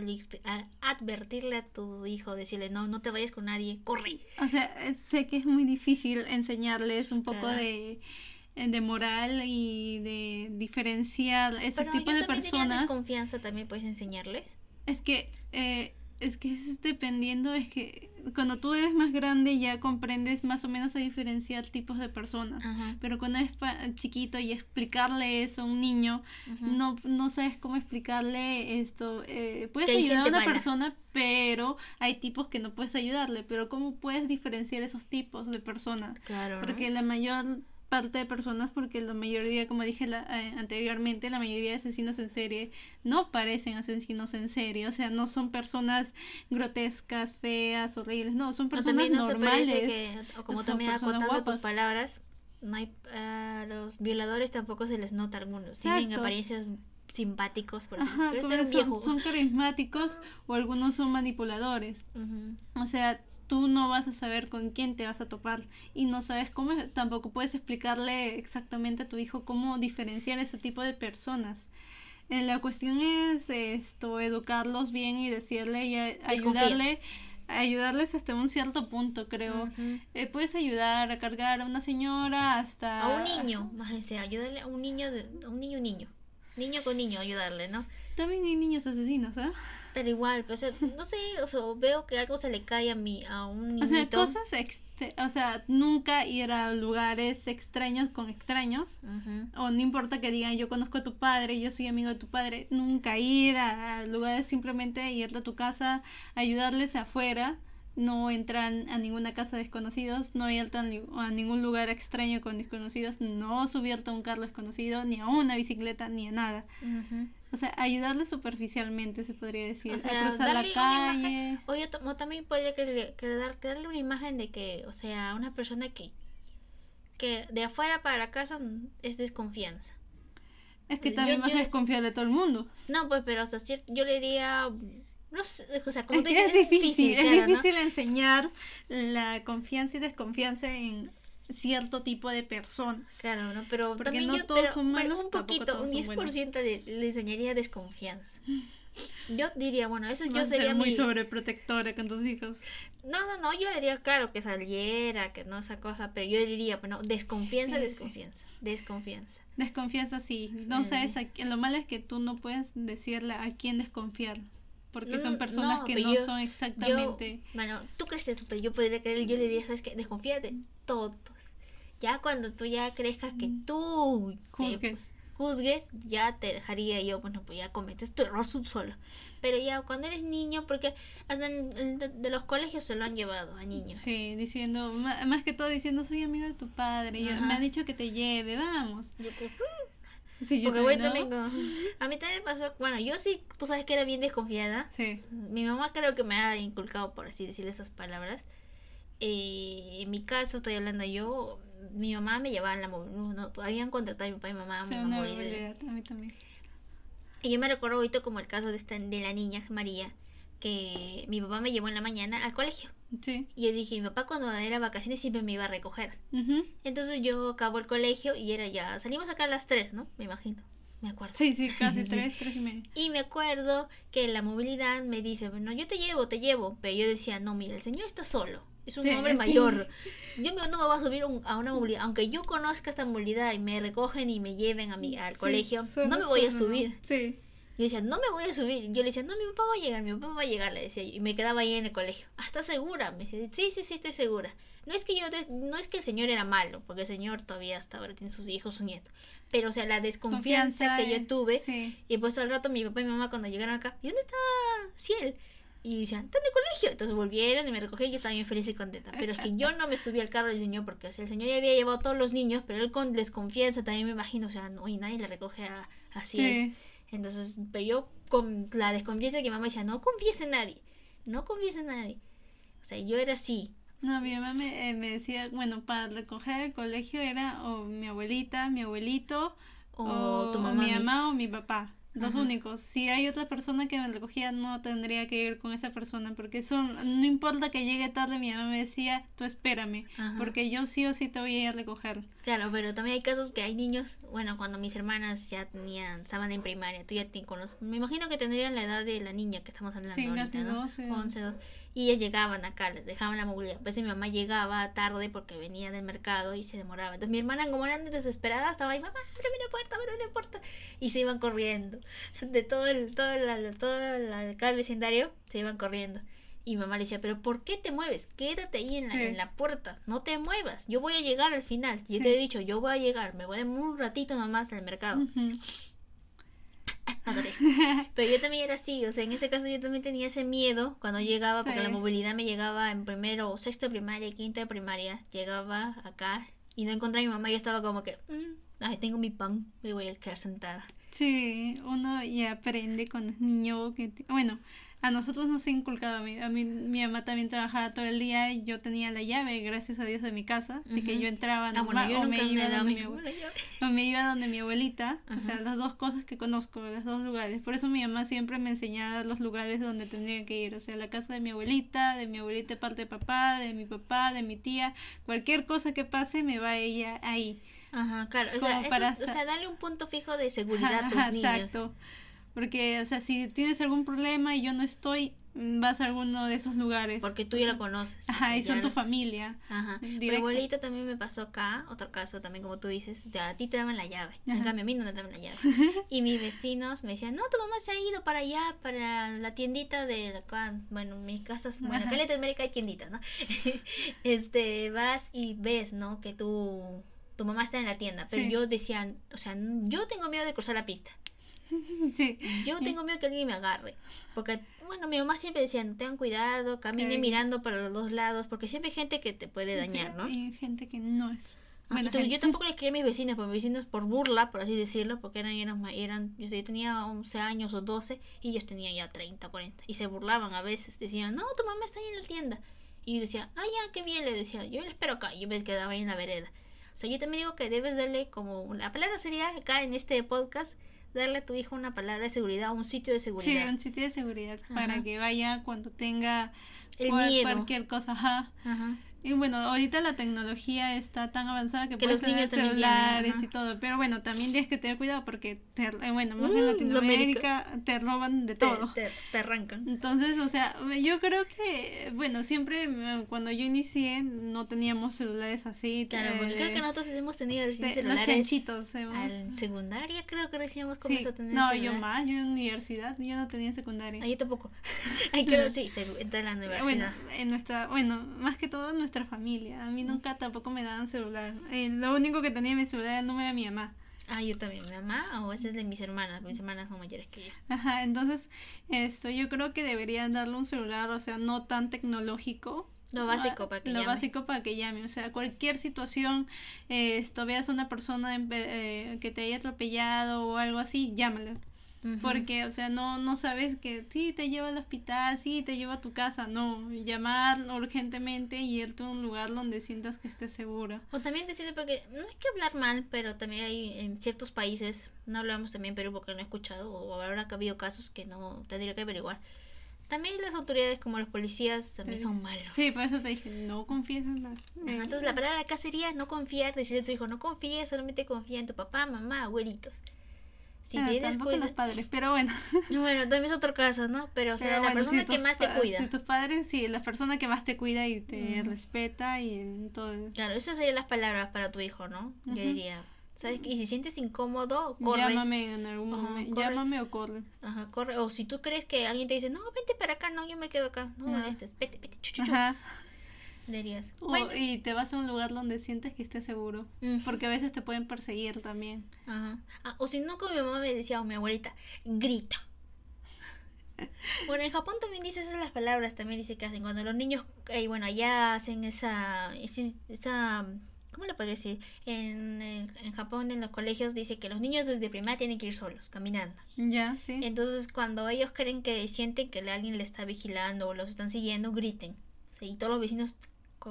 advertirle a tu hijo, decirle, no, no te vayas con nadie, corre. O sea, eh, sé que es muy difícil enseñarles un poco Claro. de, eh, de moral y de diferenciar ese Pero tipo yo de también diría personas. desconfianza también puedes enseñarles. Es que, eh, es que es dependiendo, es que cuando tú eres más grande ya comprendes más o menos a diferenciar tipos de personas. Ajá. Pero cuando eres chiquito y explicarle eso a un niño, no, no sabes cómo explicarle esto. Eh, puedes Que ayudar a una mala. persona, pero hay tipos que no puedes ayudarle. Pero ¿cómo puedes diferenciar esos tipos de personas? Claro. Porque la mayor parte de personas, porque la mayoría, como dije la- eh, anteriormente, la mayoría de asesinos en serie no parecen asesinos en serie, o sea, no son personas grotescas, feas, horribles, no, son personas no normales. que, o como también acotando guapas. tus palabras, no hay, a los violadores tampoco se les nota algunos. Tienen Exacto. apariencias simpáticos, por así Ajá, son, son carismáticos o algunos son manipuladores. O sea, tú no vas a saber con quién te vas a topar y no sabes cómo, tampoco puedes explicarle exactamente a tu hijo cómo diferenciar ese tipo de personas. Eh, la cuestión es esto, educarlos bien y decirle y a- ayudarle, ayudarles hasta un cierto punto, creo. Eh, puedes ayudar a cargar a una señora hasta... A un niño, más ayudarle a un niño, de, a un niño, niño. Niño con niño, ayudarle, ¿no? También hay niños asesinos, ¿ah? Pero igual, pues, o sea, no sé, o sea, veo que algo se le cae a mi, a un O sea, niñito. cosas, exte- o sea, nunca ir a lugares extraños con extraños. O no importa que digan yo conozco a tu padre, yo soy amigo de tu padre, nunca ir a, lugares, simplemente irte a tu casa, ayudarles afuera, no entrar a ninguna casa de desconocidos, no irte a, ni- a ningún lugar extraño con desconocidos, no subirte a un carro desconocido, ni a una bicicleta, ni a nada. Ujú. O sea, ayudarles superficialmente, se podría decir, O sea, a cruzar la una calle. imagen. O yo o también podría crearle, crear- crearle una imagen de que, o sea, una persona que, que de afuera para la casa es desconfianza. Es que yo- también vas yo- a desconfiar de todo el mundo. No, pues, pero hasta cierto, yo le diría, no sé, o sea, como Es que dices, es difícil, es difícil enseñar la confianza y desconfianza en cierto tipo de personas. Claro, ¿no? Pero Porque también no yo, todos pero, son malos, un poquito, un son buenos. 10% le, le enseñaría desconfianza. Yo diría, bueno, eso yo Vas a ser sería muy mi... sobreprotectora con tus hijos. No, no, no, yo diría, claro, que saliera, que no esa cosa, pero yo diría, bueno, desconfianza, desconfianza, desconfianza. Desconfianza sí. No Mm. sabes, a lo malo es que tú no puedes decirle a quién desconfiar. Porque No, son personas no, que no yo- son Yo, exactamente... bueno, tú crees eso, pero yo podría creer, yo le diría, ¿sabes qué? Desconfía de todos. Ya cuando tú ya crezcas que Mm. tú Juzgues. juzgues, ya te dejaría yo, bueno, pues ya cometes tu error solo. Pero ya cuando eres niño, porque hasta en- de, de los colegios se lo han llevado a niños. Sí, diciendo, más que todo diciendo, soy amigo de tu padre. y yo- me ha dicho que te lleve, vamos. Yo como, Sí, yo porque voy también, A mí también pasó, bueno, yo sí, tú sabes que era bien desconfiada. Sí. Mi mamá creo que me ha inculcado, por así decirle esas palabras. Eh, en mi caso, estoy hablando yo, mi mamá me llevaba en la movilidad. No, habían contratado a mi papá y mi mamá Sí, una movilidad. a mí también. Y yo me recuerdo ahorita como el caso de, esta, de la niña María, que mi papá me llevó en la mañana al colegio. Sí. Y yo dije, mi papá cuando era vacaciones siempre me iba a recoger. Ujú. Entonces yo acabo el colegio y era ya, salimos acá a las 3, ¿no? Me imagino, me acuerdo. Sí, sí, casi Sí. tres, tres y media. Y me acuerdo que la movilidad me dice, bueno, yo te llevo, te llevo. Pero yo decía, no, mira, el señor está solo. Es un Sí, hombre sí. mayor. Yo me- no me voy a subir un- a una movilidad. Aunque yo conozca esta movilidad y me recogen y me lleven a mi, al Sí, colegio, no me voy a subir. Sí. Yo decía, no me voy a subir. Yo le decía, no, mi papá va a llegar, mi papá va a llegar, le decía yo. Y me quedaba ahí en el colegio. ¿Ah, ¿Estás segura? Me decía, sí, sí, sí, estoy segura. No es que yo, no es que el señor era malo, porque el señor todavía hasta ahora tiene sus hijos, su nieto. Pero, o sea, la desconfianza que yo tuve. Sí. Y pues al rato mi papá y mi mamá cuando llegaron acá, ¿y dónde está Ciel? Y decían, está en el colegio. Entonces volvieron y me recogieron y yo estaba bien feliz y contenta. Pero es que yo no me subí al carro del señor porque o sea, el señor ya había llevado a todos los niños, pero él con desconfianza también me imagino, o sea, no, y nadie le recoge a, a Ciel. Sí. Entonces, pero yo con la desconfianza que mi mamá decía, no confíes en nadie, no confíes en nadie. O sea, yo era así. No, mi mamá me, eh, me decía, bueno, para recoger el colegio era o mi abuelita, mi abuelito, O, tu mamá. mi mamá o mi papá. Los Ajá. únicos. Si hay otra persona que me recogía, no tendría que ir con esa persona. Porque son, no importa que llegue tarde, mi mamá me decía, tú espérame. Ajá. Porque yo sí o sí te voy a ir a recoger. Claro, pero también hay casos que hay niños, bueno, cuando mis hermanas ya tenían, estaban en primaria, tú ya te conoces, me imagino que tendrían la edad de la niña que estamos hablando Sí, ahorita, ¿no? 12. 11, 12, y ellas llegaban acá, les dejaban la movilidad. A veces mi mamá llegaba tarde porque venía del mercado y se demoraba. Entonces mi hermana, como eran desesperada, estaba ahí, mamá, ábreme la puerta, ábreme la puerta. Y se iban corriendo. De todo el, todo el, todo el, acá el vecindario, se iban corriendo. Y mi mamá le decía, pero ¿por qué te mueves? Quédate ahí en la, Sí. en la puerta, no te muevas. Yo voy a llegar al final. Yo Sí. te he dicho, yo voy a llegar, me voy a un ratito nomás al mercado. Adoré. Pero yo también era así, o sea, en ese caso yo también tenía ese miedo cuando llegaba, porque Sí. la movilidad me llegaba en primero, o sexto de primaria, quinto de primaria, llegaba acá y no encontré a mi mamá, yo estaba como que, "Mm, ay, tengo mi pan, me voy a quedar sentada. Sí, uno ya aprende cuando es niño que... Bueno, a nosotros nos ha inculcado a mí, a mí mi mamá también trabajaba todo el día y yo tenía la llave, gracias a Dios, de mi casa, así que yo entraba Ah, bueno, normal, yo o me iba donde mi o me iba donde mi abuelita, o sea, Ajá. las dos cosas que conozco, los dos lugares. Por eso mi mamá siempre me enseñaba los lugares donde tendría que ir, o sea, la casa de mi abuelita, de mi abuelita de parte de papá, de mi papá, de mi tía, cualquier cosa que pase me va ella ahí. Ajá, claro. O sea, eso- para o sea, darle un punto fijo de seguridad a tus Ajá, niños. Exacto. Porque, o sea, si tienes algún problema y yo no estoy, mm, vas a alguno de esos lugares. Porque tú ya lo conoces. o Ajá, sea, y son tu lo- familia. Ajá. Mi abuelito también me pasó acá, otro caso también como tú dices, a ti te daban la llave, en Ajá. cambio a mí no me daban la llave. y mis vecinos me decían, no, tu mamá se ha ido para allá, para la tiendita de acá, bueno, mis casas, bueno, acá en. Latinoamérica hay tienditas, ¿no? este, vas y ves, ¿no? Que tu, tu mamá está en la tienda, pero Sí. yo decía, o sea, yo tengo miedo de cruzar la pista. sí. Yo tengo miedo que alguien me agarre. Porque, bueno, mi mamá siempre decía, tengan cuidado, camine Sí. mirando para los dos lados, porque siempre hay gente que te puede dañar, Sí, ¿no? Y gente que no es. Ah, Entonces yo tampoco les quería a mis vecinos, porque mis vecinos por burla, por así decirlo, porque eran, eran, eran yo, sé, yo tenía 11 años o 12 y ellos tenían ya 30, 40. Y se burlaban a veces, decían, no, tu mamá está ahí en la tienda. Y yo decía, ah, ya, qué bien, le decía, yo le espero acá. Y yo me quedaba ahí en la vereda. O sea, yo también digo que debes darle como, la palabra sería acá en este podcast, darle a tu hijo una palabra de seguridad, un sitio de Sí, seguridad. un sitio de seguridad para Ajá. que vaya cuando tenga El cual- miedo. cualquier cosa. Ajá. Ajá. Y bueno, ahorita la tecnología está tan avanzada que, Que puedes tener celulares y todo. Pero bueno, también tienes que tener cuidado porque, te, eh, bueno, más Mm, en Latinoamérica. Latinoamérica te roban de Te, todo. te, te arrancan. Entonces, o sea, yo creo que, bueno, siempre eh, cuando yo inicié no teníamos celulares así. Claro, porque creo que nosotros hemos tenido recién celulares. los chanchitos. hemos- Al secundaria creo que recién hemos sí. comenzado a tener No, celular. yo más, yo en universidad, yo no tenía secundaria. Ah, yo tampoco. Ay, creo sí, se entra en la Bueno, universidad. en nuestra, bueno, más que todo en nuestra familia. A mí nunca tampoco me daban celular. Eh, lo único que tenía en mi celular era el número de mi mamá. Ah, yo también. Mi mamá o ese es de mis hermanas. Mis hermanas son mayores que yo. Ajá, entonces, esto, yo creo que deberían darle un celular, o sea, no tan tecnológico. Lo básico para que Lo llame. básico para que llame, o sea, cualquier situación, eh, esto, veas a una persona eh, que te haya atropellado o algo así, Porque, o sea, no, no sabes que sí te lleva al hospital, sí te lleva a tu casa, no. Llamar urgentemente y irte a un lugar donde sientas que estés segura. O también decirle porque no hay que hablar mal, pero también hay en ciertos países, no hablamos también en Perú porque no he escuchado, o ahora que ha habido casos que no tendría que averiguar. También las autoridades como los policías también son malos. Sí, por eso te dije, no confíes en eh, Entonces la palabra acá sería no confiar, decirle a tu hijo no confíes, solamente confía en tu papá, mamá, abuelitos. Si ah, tienes los padres, pero bueno. Bueno, también es otro caso, ¿no? Pero o sea, Pero la bueno, persona si que más te cuida. Si tus padres, sí, la persona que más te cuida y te respeta y en todo. Claro, esas serían las palabras para tu hijo, ¿no? Yo Ujú. diría, ¿sabes? Y si sientes incómodo, corre. Llámame en algún Ajá, momento. corre. Llámame o corre. Ajá, corre. O si tú crees que alguien te dice, no, vente para acá, no, yo me quedo acá. No molestes, vete, vete, chu, chu, chu", Ajá. dirías. O- Bueno, y te vas a un lugar donde sientes que estés seguro. mm, Porque a veces te pueden perseguir también. Ajá. Ah, o si no, como mi mamá me decía, o mi abuelita, grita. Bueno, en Japón también dice esas las palabras, también dice que hacen cuando los niños, eh, bueno, allá hacen esa, esa, ¿cómo le podría decir? En, en, Japón, en los colegios, dice que los niños desde primaria tienen que ir solos, caminando. Ya, sí. Entonces, cuando ellos creen que sienten que alguien le está vigilando o los están siguiendo, griten. Y todos los vecinos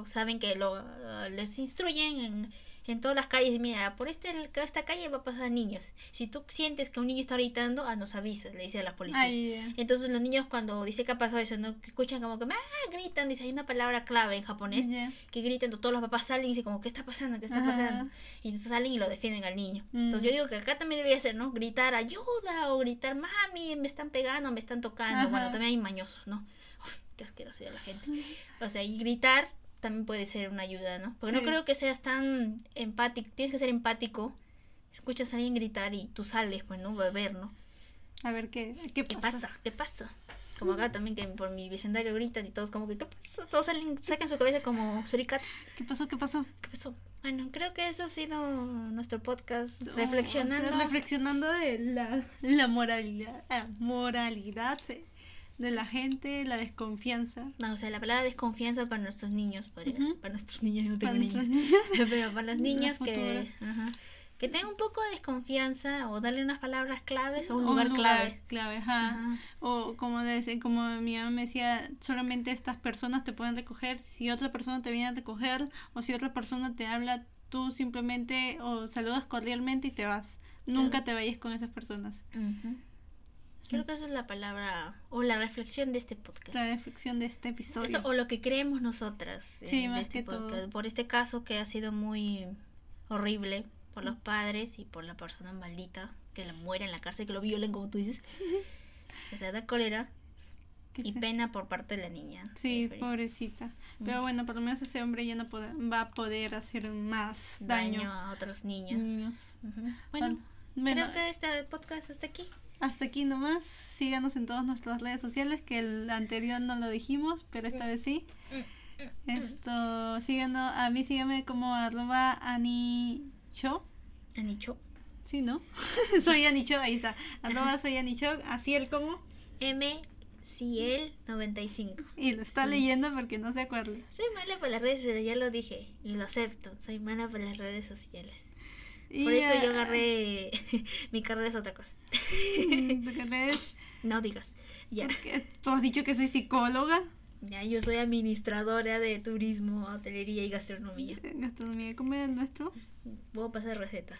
saben que lo, ah, les instruyen en, en todas las calles. Mira, por este, esta calle va a pasar niños. Si tú sientes que un niño está gritando, ah, nos avisas, le dice a la policía. Ay. Entonces los niños cuando dice que ha pasado eso, ¿no? Escuchan como que ah, gritan, dice, hay una palabra clave en japonés que gritan, todos los papás salen y dicen como, ¿qué está pasando? ¿Qué está Ajá. pasando? Y entonces salen y lo defienden al niño. Entonces Mm. yo digo que acá también debería ser, ¿no? Gritar ayuda o gritar, mami, me están pegando, me están tocando. Bueno, también hay mañosos, ¿no? Uf, qué asqueroso ya la gente. O sea, y gritar también puede ser una ayuda, ¿no? Porque Sí. no creo que seas tan empático, tienes que ser empático. Escuchas a alguien gritar y tú sales, pues, ¿no? A ver, ¿no? A ver qué, qué ¿Qué pasa. pasa? ¿Qué pasa? Como acá también que por mi vecindario gritan y todos como que ¿qué pasa? todos salen, sacan su cabeza como suricatas. ¿Qué pasó? ¿Qué pasó? ¿Qué pasó? Bueno, creo que eso ha sido nuestro podcast. O- o sea, reflexionando. reflexionando de la, la moralidad, la moralidad sí, de la gente, la desconfianza. No, o sea, la palabra desconfianza para nuestros niños, podría Ujú. ser. Para nuestros niños, yo no tengo Para niños. niños. Pero para los niños que, ajá, Que tenga un poco de desconfianza o darle unas palabras claves o un O lugar, clave. clave, ajá. Ajá. O como, dice, como mi mamá me decía, solamente estas personas te pueden recoger. Si otra persona te viene a recoger o si otra persona te habla, tú simplemente o saludas cordialmente y te vas. Nunca te vayas con esas personas. Creo que esa es la palabra o la reflexión de este podcast. La reflexión de este episodio. Eso, o lo que creemos nosotras eh, Sí, de más este que todo. podcast. Por este caso que ha sido muy horrible por los padres y por la persona maldita que la muere en la cárcel, que lo violen como tú dices. O sea, da cólera y pena por parte de la niña. Sí, pobrecita. Pero Mm. bueno, por lo menos ese hombre ya no va a poder hacer más daño, daño. a otros niños. Bueno, Bueno, creo que este podcast hasta aquí. Hasta aquí nomás. Síganos en todas nuestras redes sociales, que el anterior no lo dijimos, pero esta vez sí. Esto, síganos, a mí síganme como arroba anicho. Anicho. Sí, ¿no? soy Anicho, ahí está. Arroba soy Anicho, así el como. M. Ciel 95. Y lo está Sí. leyendo porque no se acuerda. Soy mala para las redes sociales, ya lo dije y lo acepto. Soy mala para las redes sociales. Y, Por eso yo agarré. Mi carrera es otra cosa. ¿tú qué lees? No digas. Ya. Tú has dicho que soy psicóloga. Ya, yo soy administradora de turismo, hotelería y gastronomía. Gastronomía y comida el nuestro. Puedo pasar recetas.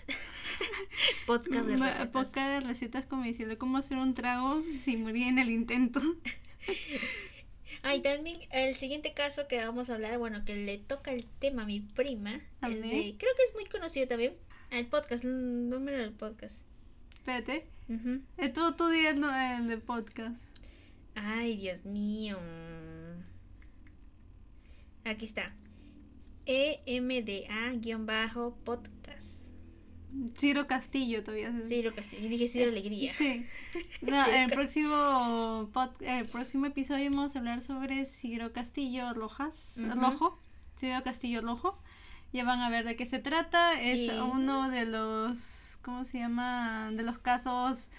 Podcast de recetas. Podcast de recetas como diciendo cómo hacer un trago si morí en el intento. Ah, y también el siguiente caso que vamos a hablar, bueno, que le toca el tema a mi prima, A es de, creo que es muy conocido también. El podcast, el número del podcast. Espérate. Ujú. Es todo tu día no, el de podcast. Ay, Dios mío. Aquí está. EMDA-podcast. Ciro Castillo todavía. Ciro Castillo. Yo dije Ciro Alegría. Sí. No, Ciro el próximo pod- el próximo episodio vamos a hablar sobre Ciro Castillo Rojas. Rojo, Ciro Castillo Rojo. Ya van a ver de qué se trata. Es Y- uno de los, ¿cómo se llama? De los casos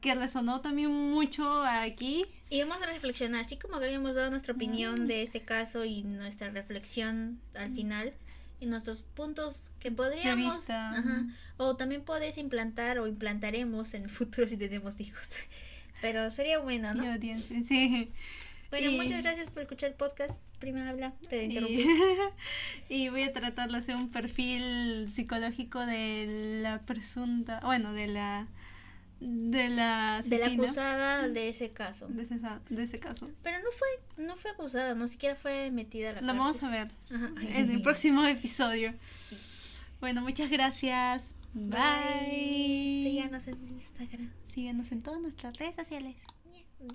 que resonó también mucho aquí. Y vamos a reflexionar, así como que habíamos dado nuestra opinión de este caso y nuestra reflexión al final y nuestros puntos que podríamos vista. ajá, o también podés implantar o implantaremos en el futuro si tenemos hijos. Pero sería bueno, ¿no? audiencia, sí. Bueno, y- muchas gracias por escuchar el podcast. Prima habla, te interrumpí. y voy a tratar de hacer un perfil psicológico de la presunta, bueno, de la de la De la acusada de ese caso. de ese, de ese caso. Pero no fue, no fue acusada, no siquiera fue metida a la Lo cárcel. vamos a ver Ajá. en el próximo episodio. Sí. Bueno, muchas gracias. Bye. Síganos en Instagram. Síguenos en todas nuestras redes sociales. Yeah.